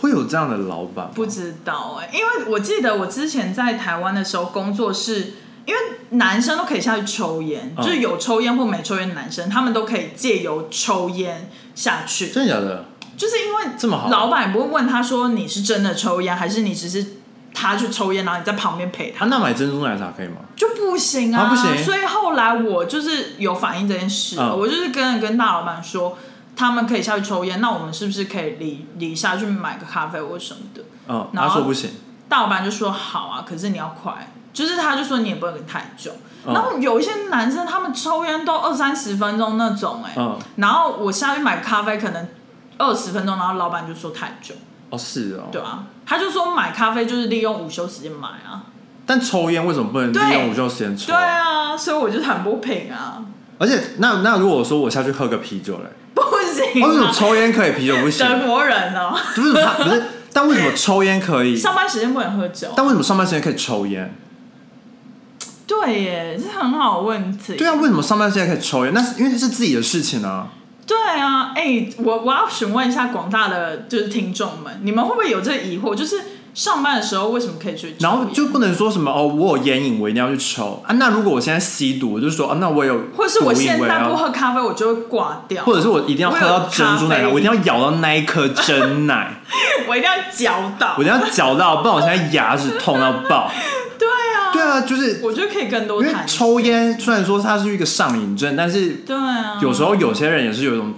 会有这样的老板吗？不知道哎、因为我记得我之前在台湾的时候工作是，因为男生都可以下去抽烟，嗯就是有抽烟或没抽烟的男生，他们都可以借由抽烟下去，真的假的？就是因为这么好老板也不会问他说你是真的抽烟，还是你只是他去抽烟，然后你在旁边陪他，啊，那买珍珠奶茶可以吗？就不行啊，啊不行所以后来我就是有反映这件事，嗯我就是跟跟大老板说。他们可以下去抽烟，那我们是不是可以离离下去买个咖啡或什么的？嗯，然后他说不行。大老板就说好啊，可是你要快，就是他就说你也不能太久。嗯然后有一些男生他们抽烟都二三十分钟那种、哎、嗯，然后我下去买咖啡可能二十分钟，然后老板就说太久，哦是哦。对啊，他就说买咖啡就是利用午休时间买啊，但抽烟为什么不能利用午休时间抽对？啊，所以我就很不平啊，而且那那如果说我下去喝个啤酒嘞，不行、哦为什么啊，抽烟可以，啤酒不行？德国人哦，不是他不是，但为什么抽烟可以？上班时间不能喝酒，但为什么上班时间可以抽烟？对耶，这很好的问题，对啊，为什么上班时间可以抽烟？那是因为是自己的事情啊。对啊，哎、我我要询问一下广大的就是听众们，你们会不会有这个疑惑？就是上班的时候为什么可以去抽？然后就不能说什么哦，我有烟瘾，我一定要去抽啊。那如果我现在吸毒，我就说啊，那我有或是我现在不喝咖啡，我就会挂掉，或者是我一定要喝到珍珠奶茶，我一定要咬到那一颗真奶，我一定要嚼到我一。定要嚼到，不然我现在牙齿痛到爆。对啊，就是我觉得可以更多因为谈。抽烟虽然说它是一个上瘾症，但是对啊，有时候有些人也是有一种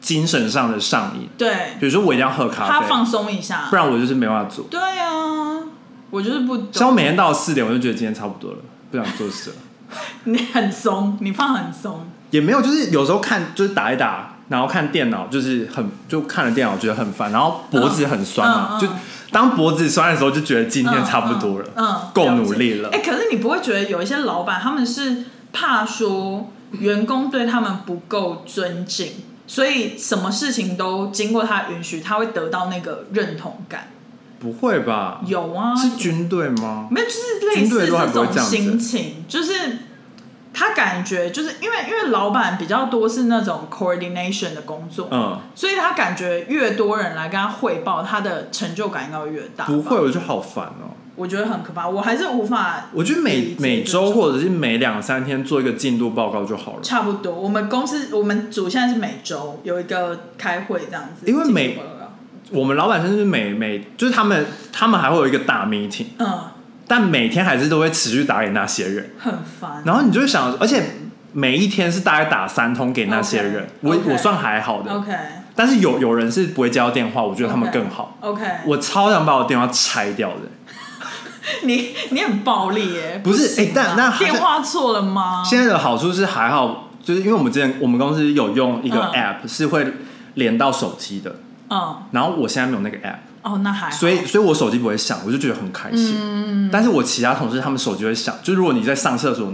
精神上的上瘾，对比如说我一定要喝咖啡，他放松一下不。然我就是没办法做。对啊，我就是不懂。像我每天到四点，我就觉得今天差不多了，不想做事了。你很松，你放很松。也没有，就是有时候看就是打一打，然后看电脑，就是很就看了电脑觉得很烦，然后脖子很酸嘛，嗯嗯嗯就当脖子酸的时候，就觉得今天差不多了，嗯，嗯够努力了哎、可是你不会觉得有一些老板他们是怕说员工对他们不够尊敬，所以什么事情都经过他允许，他会得到那个认同感。不会吧？有啊，是军队吗？没有，就是类似这种心情，就是他感觉就是因为因为老板比较多是那种 coordination 的工作，嗯，所以他感觉越多人来跟他汇报，他的成就感应该会越大。不会，，我觉得好烦哦。我觉得很可怕，我还是无法。我觉得每每周或者是每两三天做一个进度报告就好了。差不多，我们公司我们组现在是每周有一个开会这样子，因为每我们老板甚至每每就是他们他们还会有一个大 meeting，嗯但每天还是都会持续打给那些人，很烦，然后你就会想，而且每一天是大概打三通给那些人。我我算还好的，OK。但是有有人是不会接到电话，我觉得他们更好。OK，我超想把我电话拆掉的，你你很暴力耶，不是哎但那电话错了吗？现在的好处是还好，就是因为我们之前我们公司有用一个嗯。app 是会连到手机的，嗯。然后我现在没有那个 app，哦，那还好所以所以我手机不会响，我就觉得很开心。嗯但是我其他同事他们手机会响，就如果你在上厕所，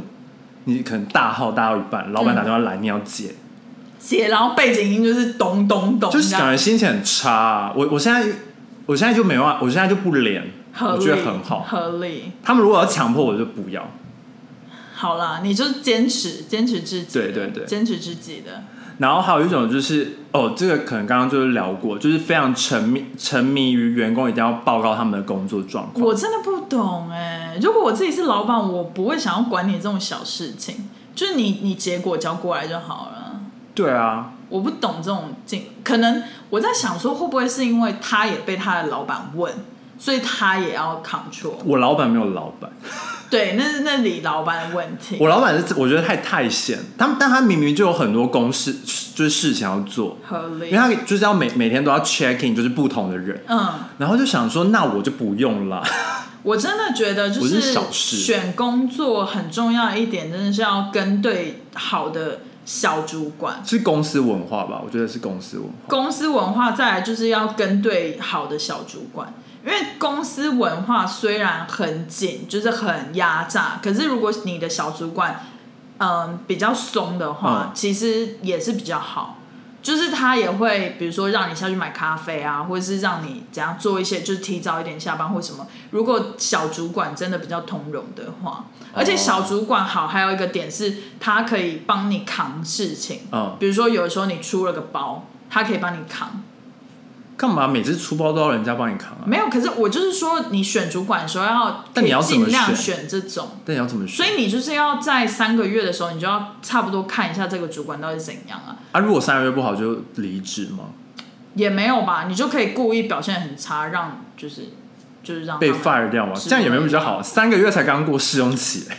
你可能大号大到一半，老板打电话来，你要接，接，然后背景音就是咚咚咚，就是感觉心情很差、啊。我我现在我现在就没办法，我现在就不连，我觉得很好。合理。他们如果要强迫我就不要。好啦，你就坚持，坚持自己的，对对对坚持自己的。然后还有一种就是，哦，这个可能刚刚就是聊过，就是非常沉迷沉迷于员工一定要报告他们的工作状况。我真的不懂哎、如果我自己是老板，我不会想要管你这种小事情，就是你你结果交过来就好了。对啊，我不懂这种进，可能我在想说，会不会是因为他也被他的老板问，所以他也要 control？我老板没有老板，对，那是那里老板的问题。我老板是我觉得太太闲，他但他明明就有很多公事就是事情要做，合理因为，他就是要每每天都要 check in，就是不同的人，嗯，然后就想说，那我就不用了。我真的觉得就是选工作很重要一点，真的是要跟对好的小主管。是公司文化吧？我觉得是公司文化。公司文化再来就是要跟对好的小主管，因为公司文化虽然很紧，就是很压榨，可是如果你的小主管嗯比较松的话，嗯其实也是比较好。就是他也会，比如说让你下去买咖啡啊，或者是让你怎样做一些，就是提早一点下班或什么。如果小主管真的比较通融的话，而且小主管好，还有一个点是，他可以帮你扛事情。嗯，比如说有的时候你出了个包，他可以帮你扛。干嘛每次出包都要人家帮你扛啊？没有，可是我就是说，你选主管的时候要，但你要怎么尽量选选这种。但你要怎么选？所以你就是要在三个月的时候，你就要差不多看一下这个主管到底怎样啊？啊，如果三个月不好就离职吗？也没有吧，你就可以故意表现很差，让就是就是让被他们 fire 掉吗？这样也没有比较好。三个月才刚过试用期、欸，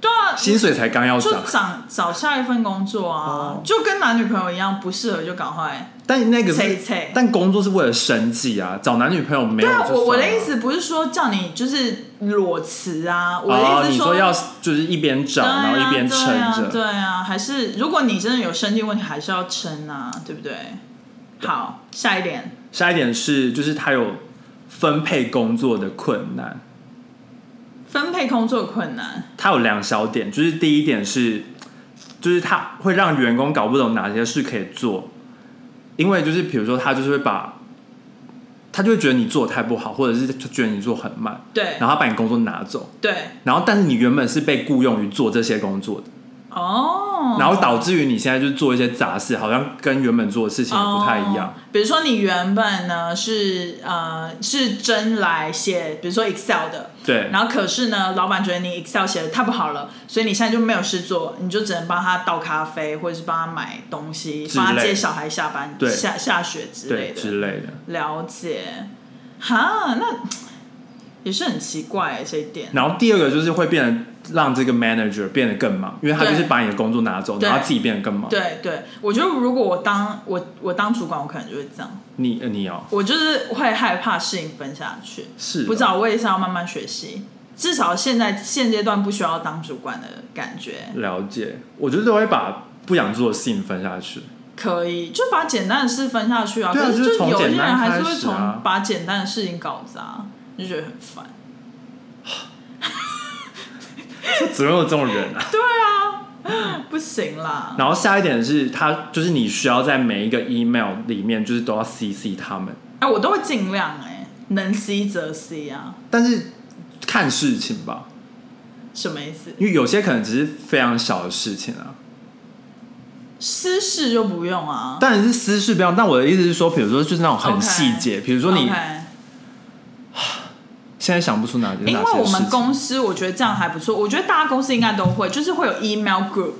对啊，薪水才刚要就涨。找找下一份工作啊，哦就跟男女朋友一样，不适合就赶快。但那个是切一切但工作是为了生计啊，找男女朋友没有对啊，算了。我我的意思不是说叫你就是裸辞啊，我的哦，意思说要就是一边找，对啊然后一边撑对啊，着。对啊，还是如果你真的有生计问题，还是要撑啊，对不对？好，下一点，下一点是，就是他有分配工作的困难。分配工作困难。它有两小点，就是第一点是，就是它会让员工搞不懂哪些事可以做，因为就是比如说他就是会把，他就会觉得你做的太不好，或者是就觉得你做很慢，对。然后他把你工作拿走，对，然后但是你原本是被雇佣于做这些工作的，哦，然后导致于你现在就是做一些杂事，好像跟原本做的事情不太一样。哦。比如说你原本呢是呃是真来写，比如说 Excel 的，对，然后可是呢，老板觉得你 Excel 写的太不好了，所以你现在就没有事做，你就只能帮他倒咖啡，或者是帮他买东西，帮他接小孩下班、对下下学之类的。之类的。了解，哈，那也是很奇怪欸这一点。然后第二个就是会变得让这个 manager 变得更忙，因为他就是把你的工作拿走，对然后自己变得更忙。对对，我觉得如果我当我我当主管，我可能就会这样，你呃你哦我就是会害怕事情分下去。是不知道，我也是要慢慢学习。至少现在现阶段不需要当主管的感觉，了解，我觉得都会把不想做的事情分下去。可以就把简单的事分下去啊。对啊可是就有些简单人还是会从把简单的事情搞砸，就觉得很烦。怎么有这种人啊？不行啦，然后下一点是他就是你需要在每一个 email 里面就是都要 CC 他们，哎、我都会尽量哎、能 C 则 C 啊，但是看事情吧，什么意思？因为有些可能只是非常小的事情啊。私事就不用啊。当然是私事不用，但我的意思是说，比如说就是那种很细节，比如说你现在想不出哪因为我们公司我觉得这样还不错，我觉得大家公司应该都会，就是会有 email group，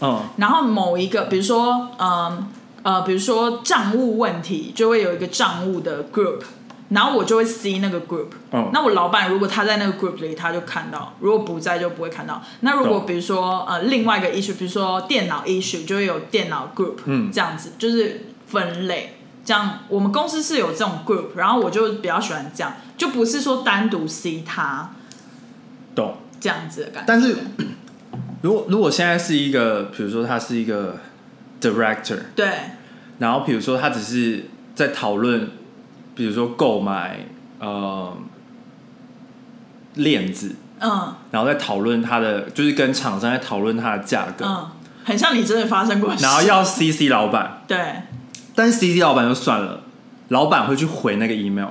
嗯然后某一个，比如说，嗯呃，比如说账务问题，就会有一个账务的 group，然后我就会 see 那个 group。嗯那我老板如果他在那个 group 里，他就看到；如果不在，就不会看到。那如果比如说呃另外一个 issue，比如说电脑 issue，就会有电脑 group，嗯这样子就是分类。这样我们公司是有这种 group，然后我就比较喜欢这样，就不是说单独 see 他。懂。这样子的感觉。但是 如果如果现在是一个，比如说他是一个 director，对。然后比如说他只是在讨论，比如说购买呃链子，嗯。然后在讨论他的，就是跟厂商在讨论它的价格，嗯，很像你真的发生过。然后要 CC 老板，对但是 CC 老板就算了，老板会去回那个 email，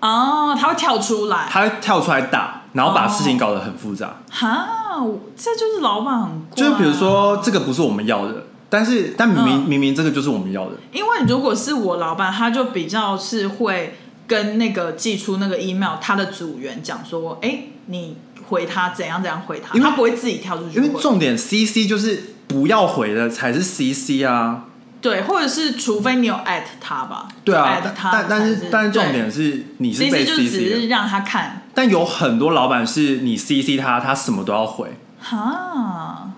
哦，他会跳出来，他会跳出来打，然后把哦。事情搞得很复杂。哈，这就是老板很就是比如，说这个不是我们要的，但是但明明、嗯。明明这个就是我们要的，因为如果是我老板，他就比较是会跟那个寄出那个 email 他的组员讲说，哎，你回他怎样怎样回他，因为他不会自己跳出去因，为重点 CC 就是不要回的才是 CC 啊。对，或者是除非你有 at 他吧，对啊他但但是但是重对点是你是被 CC 就只是让他看，但有很多老板是你 CC 他，他什么都要回，哈，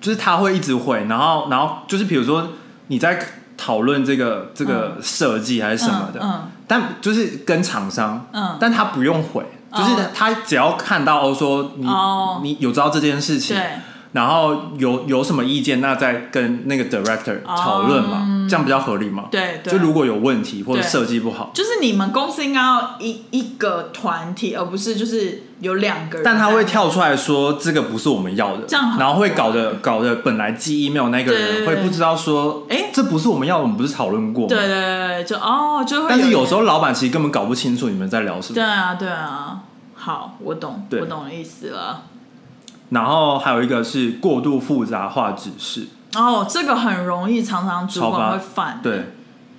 就是他会一直回，然后然后就是比如说你在讨论这个这个设计还是什么的，嗯但就是跟厂商，嗯但他不用回，就是哦他只要看到哦说你、哦你有知道这件事情，对，然后有有什么意见，那再跟那个 director 哦讨论嘛，这样比较合理嘛。对对就如果有问题或者对设计不好，就是你们公司应该要一一个团体，而不是就是有两个人。但他会跳出来说这个不是我们要的，这样很然后会搞得搞得本来寄 email 那个对对对人会不知道说，哎，这不是我们要，我们不是讨论过吗？对对对对，就哦就会。但是有时候候老板其实根本搞不清楚你们在聊什么。对啊对啊，好，我懂，对我懂的意思了。然后还有一个是过度复杂化指示，哦，这个很容易，常常主管会犯。对，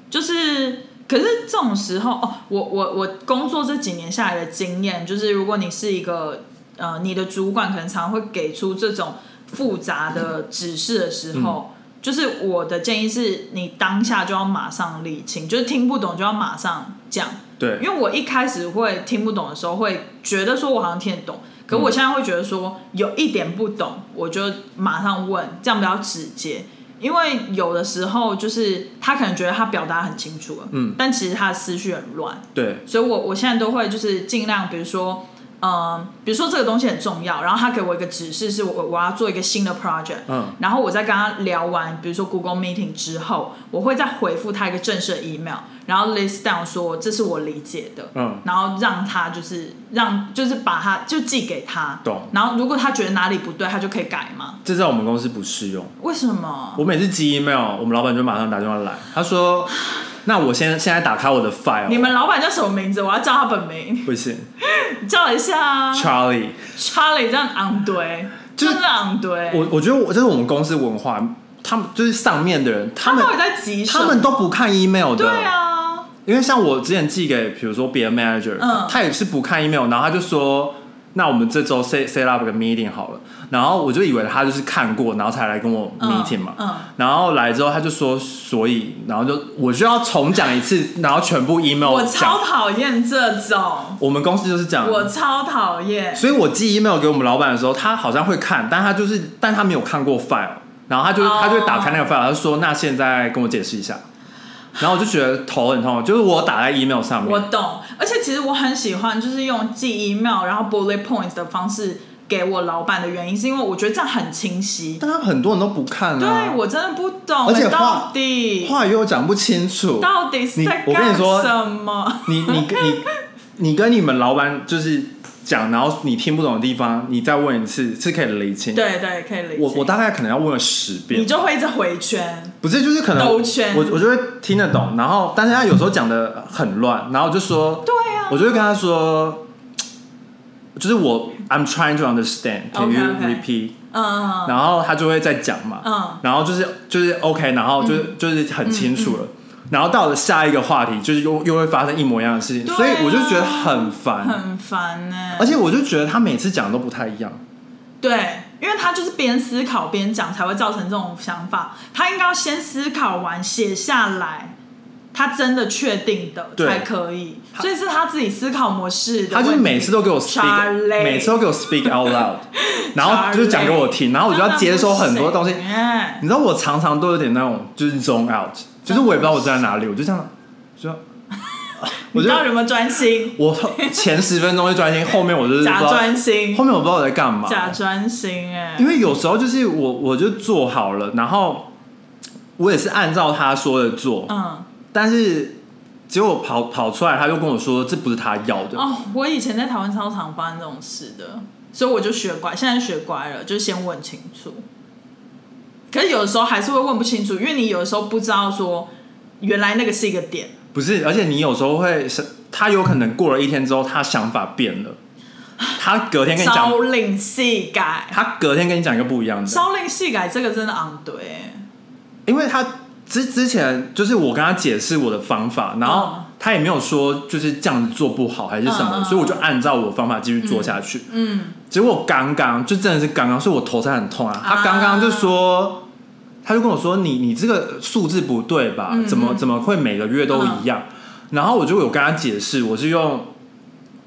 就是，可是这种时候，哦，我我我工作这几年下来的经验，就是如果你是一个呃，你的主管可能常会给出这种复杂的指示的时候，就是我的建议是你当下就要马上理清，就是听不懂就要马上讲，对。因，为我一开始会听不懂的时候，会觉得说我好像听得懂，可我现在会觉得说有一点不懂，我就马上问，这样比较直接。因为有的时候就是他可能觉得他表达很清楚了，嗯，但其实他的思绪很乱，对，所以我我现在都会就是尽量，比如说，嗯、比如说这个东西很重要，然后他给我一个指示是我我要做一个新的 project，嗯，然后我在跟他聊完，比如说 Google Meeting 之后，我会再回复他一个正式的 email，然后 list down 说这是我理解的，嗯，然后让他就是让就是把他就寄给他，懂。然后如果他觉得哪里不对，他就可以改嘛。这在我们公司不适用。为什么？我每次寄 email，我们老板就马上打电话来，他说：“那我先现在打开我的 file。”你们老板叫什么名字？我要叫他本名，不行 叫一下啊。，Charlie。Charlie 这样昂堆，就是真的昂堆。我我觉得我这是我们公司文化，他们就是上面的人，他们他到底在急什么？他们都不看 email 的。对啊，因为像我之前寄给，比如说别的 manager，、嗯他也是不看 email，然后他就说，那我们这周 set set up 个 meeting 好了，然后我就以为他就是看过，然后才来跟我嗯 meeting 嘛，嗯，然后来之后他就说，所以，然后就我就要重讲一次，然后全部 email 我超讨厌这种，我们公司就是这样，我超讨厌。所以我寄 email 给我们老板的时候，他好像会看，但他就是，但他没有看过 file，然后他就、哦。他就打开那个 file，他就说，那现在跟我解释一下，然后我就觉得头很痛，就是我打在 email 上面，我懂，而且其实我很喜欢，就是用记 email 然后 bullet points 的方式给我老板的原因，是因为我觉得这样很清晰。但他很多人都不看啊，对我真的不懂，而且话到底话又讲不清楚。到底是在我跟你干说什么？你你你你跟你们老板就是讲，然后你听不懂的地方，你再问一次是可以理清。对对，可以理清。我我大概可能要问了十遍。你，就会一直回圈，不是就是可能兜圈。我我就会听得懂，然后但是他有时候讲的很乱，然后我就说，对啊，我就会跟他说，就是我 I'm trying to understand，can you OK，OK repeat？嗯然后他就会再讲嘛，嗯，然后就是就是 OK，然后就是、就是很清楚了。然后到了下一个话题，就是又又会发生一模一样的事情，啊所以我就觉得很烦，很烦呢、而且我就觉得他每次讲都不太一样。对，因为他就是边思考边讲，才会造成这种想法。他应该要先思考完，写下来，他真的确定的才可以。所以是他自己思考模式的。他就是每次都给我 speak，每次都给我 speak out loud，然后就是讲给我听，然后我就要接收很多东西。你知道我常常都有点那种就是 zone out，就是我也不知道我在哪里，我就这样，说 我就你到底有没有专心？我前十分钟会专心，后面我就是假道，专心后，面我不知道我在干嘛。假专心哎、因为有时候就是我我就做好了，然后我也是按照他说的做，嗯但是结果跑跑出来，他就跟我说这不是他要的。哦，我以前在台湾超常发生这种事的，所以我就学乖，现在学乖了，就先问清楚。可是有的时候还是会问不清楚，因为你有的时候不知道说原来那个是一个点。不是，而且你有时候会是，他有可能过了一天之后，他想法变了，他隔天跟你讲朝，令夕改，他隔天跟你讲一个不一样的，朝令夕改这个真的昂对，因为他之之前就是我跟他解释我的方法，然后嗯他也没有说就是这样子做不好还是什么，所以我就按照我的方法继续做下去。嗯，结果刚刚就真的是刚刚，所以我头才很痛啊。他刚刚就说，他就跟我说：“你你这个数字不对吧？嗯怎么怎么会每个月都一样？”然后我就有跟他解释，我是用，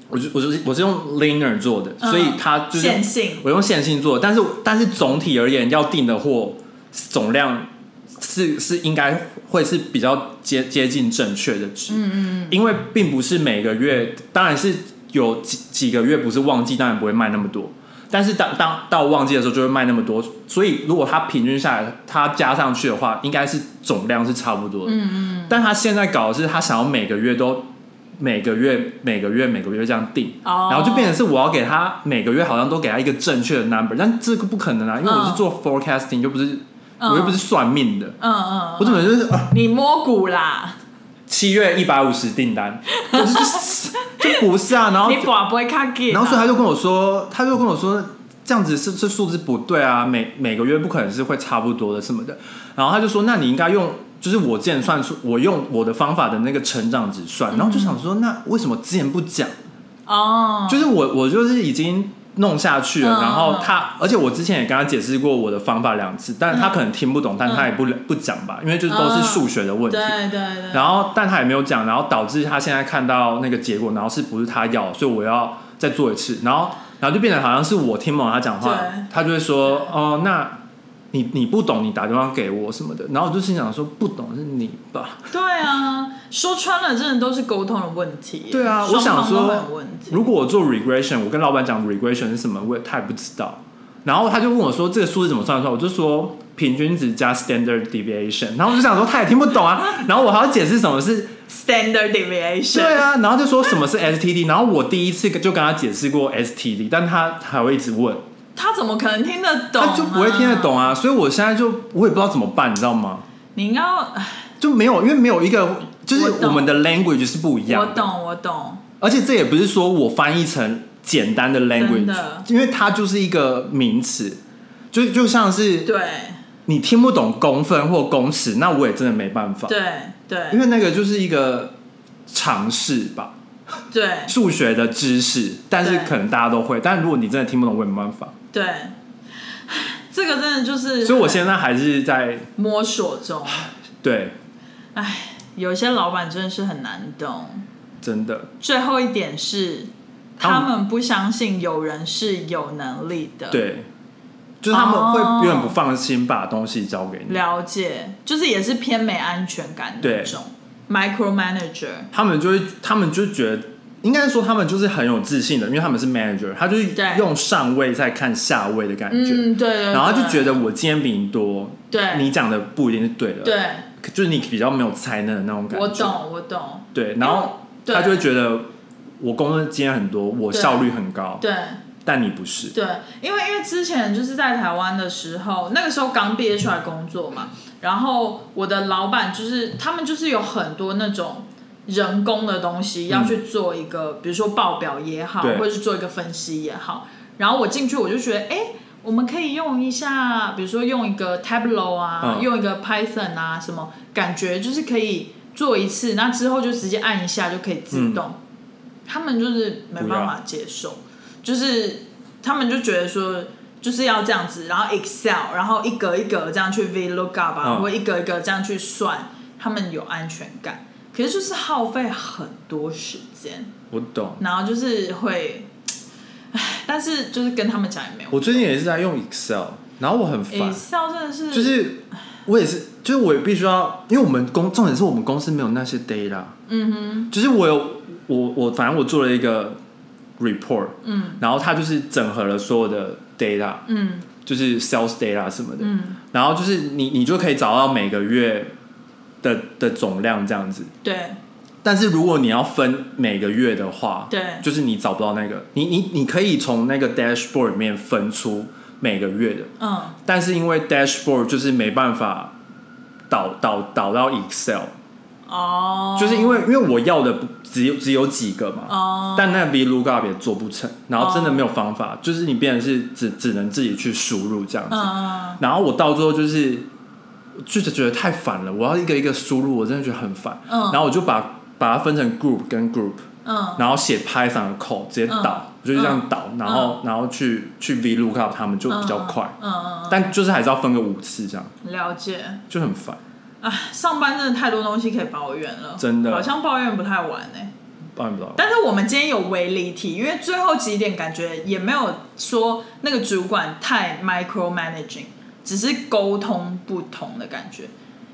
我就我就是我是用 linear 做的，嗯所以他就是线性，我用线性做的，但是但是总体而言，要订的货总量是是应该会是比较接接近正确的值，嗯嗯，因为并不是每个月，当然是有几几个月不是旺季，当然不会卖那么多，但是当当到旺季的时候就会卖那么多，所以如果它平均下来，它加上去的话，应该是总量是差不多的，嗯嗯，但他现在搞的是他想要每个月都。每个月、每个月、每个月这样定，哦。然后就变成是我要给他每个月好像都给他一个正确的 number，但这个不可能啊，因为我是嗯做 forecasting，又不是嗯我又不是算命的，嗯嗯，我怎么就是啊你摸骨啦？七月一百五十订单，就是就不是啊，然后你把不会卡给？然后所以他就跟我说，他就跟我说这样子是是数字不对啊，每每个月不可能是会差不多的什么的。然后他就说，那你应该用就是我之前算出我用我的方法的那个成长值算。然后就想说，那为什么之前不讲？哦，就是我我就是已经弄下去了，嗯然后他，而且我之前也跟他解释过我的方法两次，但是他可能听不懂，但他也不不讲吧，因为就是都是数学的问题。对对对，然后，但他也没有讲，然后导致他现在看到那个结果，然后是不是他要，所以我要再做一次，然后，然后就变得好像是我听不懂他讲话，他就会说，哦，那你你不懂，你打电话给我什么的，然后我就心想说，不懂是你吧？对啊，说穿了，真的都是沟通的问题。对啊，我想说如果我做 regression，我跟老板讲 regression 是什么，我也他也不知道，然后他就问我说这个数字怎么算出来，我就说平均值加 standard deviation，然后我就想说他也听不懂啊，然后我还要解释什么是 standard deviation。对啊，然后就说什么是 STD，然后我第一次就跟他解释过 STD，但他还会一直问，他怎么可能听得懂、啊？他就不会听得懂啊，所以我现在就我也不知道怎么办，你知道吗？你应该要，就没有，因为没有一个，就是我们的 language 是不一样的，我懂，我懂。而且这也不是说我翻译成简单的 language，的因为它就是一个名词，就就像是对你听不懂公分或公尺，那我也真的没办法，对对因为那个就是一个尝试吧。对数学的知识，但是可能大家都会，但如果你真的听不懂，我也没办法。对，这个真的就是，所以我现在还是在摸索中。对，唉，有些老板真的是很难懂。真的最后一点是，他们不相信有人是有能力的。，对，就是他们会哦有点不放心把东西交给你，了解，就是也是偏没安全感那种。micromanager，他们就会，他们就觉得。应该说他们就是很有自信的，因为他们是 manager，他就是用上位在看下位的感觉，嗯，对对对，然后他就觉得我今天比你多，对。你讲的不一定是对的，，对，就是你比较没有才能的那种感觉，我懂我懂，对，然后他就会觉得我工作经验很多，我效率很高，对。但你不是，对，因为因为之前就是在台湾的时候，那个时候刚毕业出来工作嘛，然后我的老板就是他们就是有很多那种人工的东西要去做一个，比如说报表也好，或者是做一个分析也好，然后我进去我就觉得，哎。我们可以用一下，比如说用一个 Tableau 啊，嗯用一个 Python 啊，什么感觉就是可以做一次，那之后就直接按一下就可以自动。他们就是没办法接受，就是他们就觉得说就是要这样子，然后 Excel，然后一格一格这样去 VLOOKUP 啊，嗯或一格一格这样去算，他们有安全感。可是就是耗费很多时间，我懂。然后就是会，唉，但是就是跟他们讲也没有我最近也是在用 Excel，然后我很烦，Excel 真的是就是我也是，就是我也必须要，因为我们公重点是我们公司没有那些 data，嗯哼，就是我有我我反正我做了一个 report，嗯。然后它就是整合了所有的 data，嗯。就是 sales data 什么的，嗯，然后就是你你就可以找到每个月的的总量这样子。对。但是如果你要分每个月的话，对。就是你找不到那个，你你你可以从那个 dashboard 里面分出每个月的，嗯。但是因为 dashboard 就是没办法导导导到 Excel，、哦，就是因为因为我要的不只有只有几个嘛，哦，但那 VLOOKUP 也做不成，然后真的没有方法，就是你变成是只只能自己去输入这样子，嗯然后我到最后就是就是觉得太烦了，我要一个一个输入，我真的觉得很烦，嗯。然后我就把把它分成 group 跟 group，嗯。然后写 Python 的 code 直接导，我就这样导，然后然后去去 VLOOKUP 他们就比较快，嗯。嗯但就是还是要分个五次这样，嗯，了解。就很烦。唉，上班真的太多东西可以抱怨了，真的。好像抱怨不太完诶，抱怨不到。但是我们今天有微离题，因为最后几点感觉也没有说那个主管太 micromanaging，只是沟通不同的感觉。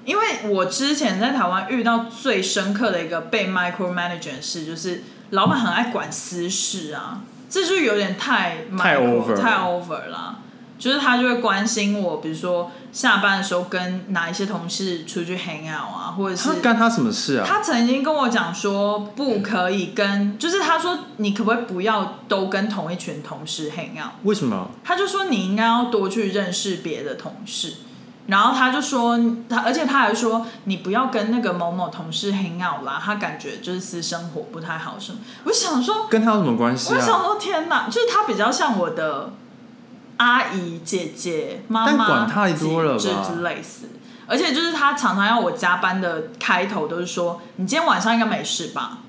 因为我之前在台湾遇到最深刻的一个被 micromanage 的事，就是老板很爱管私事啊，这就有点太 micro, 太 over 太 over 啦。就是他就会关心我，比如说下班的时候跟哪一些同事出去 hang out 啊，或者是他干他什么事啊？他曾经跟我讲说，不可以跟，就是他说你可不可以不要都跟同一群同事 hang out？为什么？他就说你应该要多去认识别的同事，然后他就说他，而且他还说你不要跟那个某某同事 hang out 啦，他感觉就是私生活不太好什么。我想说，跟他有什么关系啊？我想说天哪，就是他比较像我的阿姨、姐姐、妈但妈，管太多了吧就就类似。而且就是他常常要我加班的开头都是说，你今天晚上应该没事吧？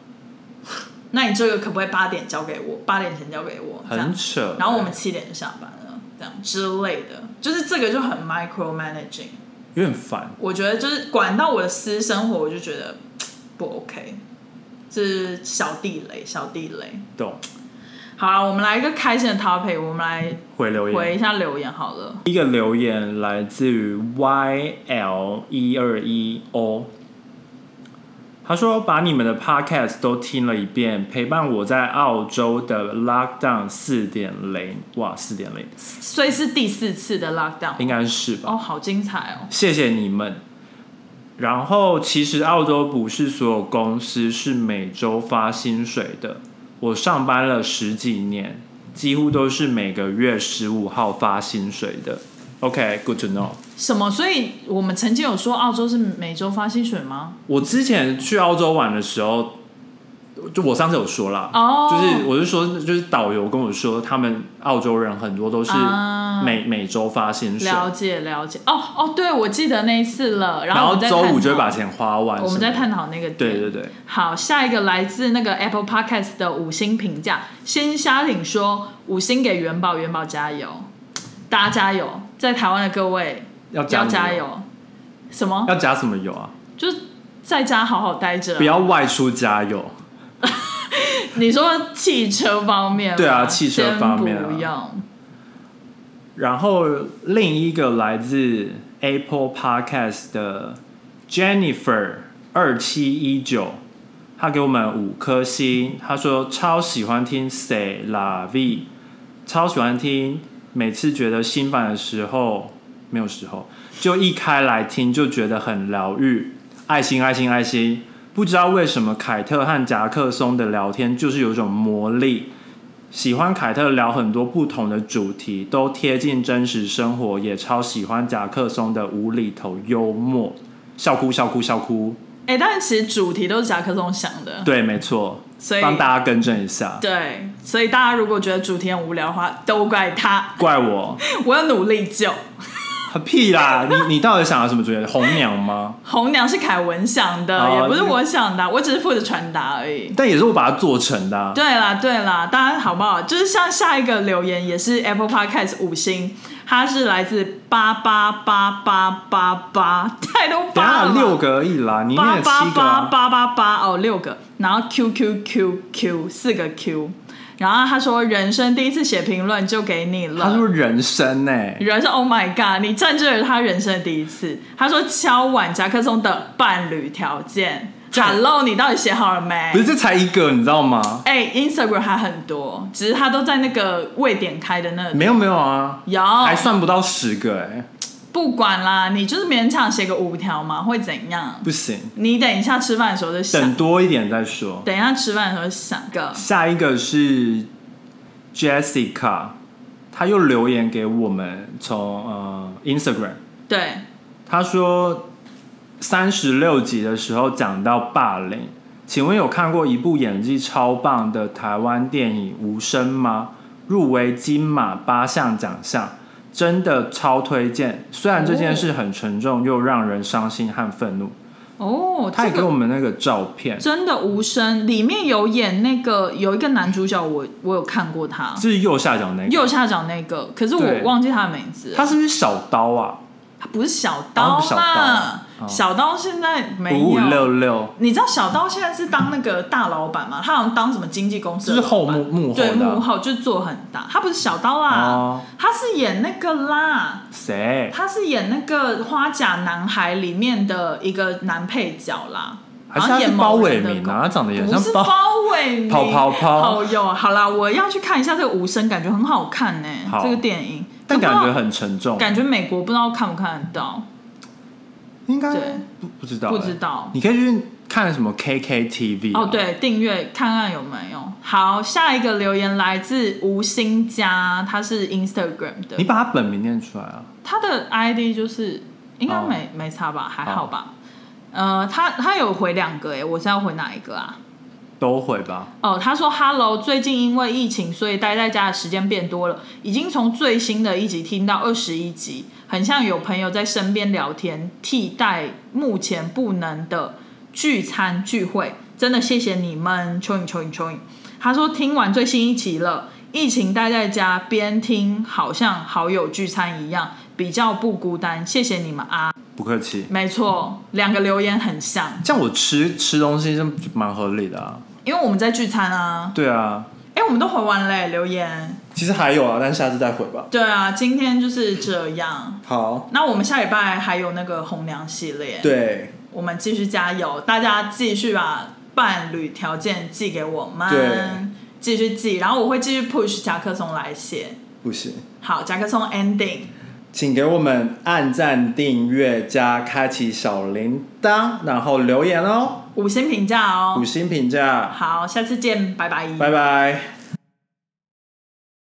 那你这个可不可以八点交给我？八点前交给我，很。扯。然后我们七点就下班了，这样之类的，就是这个就很 micro managing。有点烦。我觉得就是管到我的私生活，我就觉得不 OK，是小地雷，小地雷。懂。好啊，我们来一个开心的 topic，我们来回留言。回一下留言好了。第一个留言来自于 YL 一二一 O，他说把你们的 podcast 都听了一遍，陪伴我在澳洲的 lockdown 四点零，哇，四点零所以是第四次的 lockdown，应该是吧？哦，好精彩哦。谢谢你们。然后其实澳洲不是所有公司是每周发薪水的，我上班了十几年，几乎都是每个月十五号发薪水的。OK，good、to know。什么？所以我们曾经有说澳洲是每周发薪水吗？我之前去澳洲玩的时候，就我上次有说啦，哦就是我是说，就是导游跟我说，他们澳洲人很多都是啊每、每周发薪水，了解了解。哦哦，对，我记得那一次了。然然后周五就会把钱花完。我们在探讨那个点。对对对，好，下一个来自那个 Apple Podcast 的五星评价，先虾挺说五星给元宝，元宝加油，大家加油，在台湾的各位要加要加油。什么？要加什么油啊？就是在家好好待着啊、不要外出加油。你说汽车方面吗？对啊汽车方面啊。然后另一个来自 Apple Podcast 的 Jennifer 二七一九，他给我们五颗星，他说超喜欢听 Say La V，超喜欢听，每次觉得心烦的时候，没有时候，就一开来听就觉得很疗愈，爱心爱心爱心。不知道为什么凯特和夹克松的聊天就是有种魔力，喜欢凯特聊很多不同的主题，都贴近真实生活，也超喜欢夹克松的无厘头幽默，笑哭笑哭笑哭。哎、但是其实主题都是夹克松想的，对，没错，所以帮大家更正一下，对，所以大家如果觉得主题很无聊的话，都怪他，怪我，我要努力救。屁啦！你你到底想要什么主角？红娘吗？红娘是凯文想的，哦也不是我想的，我只是负责传达而已。但也是我把它做成的、啊。对啦，对啦，大家好不好？就是像下一个留言也是 Apple Podcast 五星，它是来自八八八八八八，太多八了六个而已啦，你念八了八八八八八哦，六个，然后 Q Q Q Q 四个 Q，然后他说人生第一次写评论就给你了。他说人生呢、人生 Oh my God！你占据了他人生的第一次。他说敲碗夹克松的伴侣条件。Hello，你到底写好了没不？是这才一个，你知道吗？哎、i n s t a g r a m 还很多，只是他都在那个未点开的那个。没有没有啊，有，还算不到十个哎、不管啦，你就是勉强写个五条嘛，会怎样？不行，你等一下吃饭的时候就想等，多一点再说。等一下吃饭的时候想个。下一个是 Jessica，她又留言给我们从呃 Instagram，对，她说三十六集的时候讲到霸凌，请问有看过一部演技超棒的台湾电影《无声》吗？入围金马八项奖项，真的超推荐。虽然这件事很沉重，又让人伤心和愤怒。哦，他也给我这个们那个照片，真的无声，里面有演那个有一个男主角我，我有看过他，是右下角那个，右下角那个，可是我忘记他的名字。他是不是小刀啊？他不是小哦刀不是小刀啦，哦小刀现在没五五有。六六，你知道小刀现在是当那个大老板吗？他好像当什么经纪公司就是后幕幕后对幕后就做很大。他不是小刀啦，哦，他是演那个啦，谁？他是演那个《花甲男孩》里面的一个男配角啦。还是好像是包伟明啊？他长得也像包伟明，跑跑跑好有好啦，我要去看一下这个《无声》，感觉很好看呢、好这个电影，但感觉很沉重。感觉美国不知道看不看得到，应该对不不知道欸，不知道。你可以去看什么 KKTV 啊哦，，对，订阅看看有没有。好，下一个留言来自吴新佳，他是 Instagram 的你，把他本名念出来啊。他的 ID 就是应该哦没、没差吧，还好吧。呃，他他有回两个哎，我是要回哪一个啊？都会吧。哦，他说：“Hello，最近因为疫情，所以待在家的时间变多了，已经从最新的一集听到二十一集，很像有朋友在身边聊天，替代目前不能的聚餐聚会。真的谢谢你们，蚯蚓蚯蚓蚯蚓。”他说：“听完最新一集了，疫情待在家边听，好像好友聚餐一样，比较不孤单。谢谢你们啊！不客气。没错，两个留言很像，这样我吃吃东西是蛮合理的啊。因为我们在聚餐啊。对啊，哎，我们都回完嘞，留言。”其实还有啊，但下次再回吧。对啊，今天就是这样。好，那我们下礼拜还有那个红娘系列，，对。我们继续加油，大家继续把伴侣条件寄给我对。们，继续寄，然后我会继续 push 甲壳虫来写。不行，好，甲壳虫 ending，请给我们按赞、订阅加开启小铃铛，然后留言哦，五星评价哦五。星评价，好，下次见，拜拜。拜拜。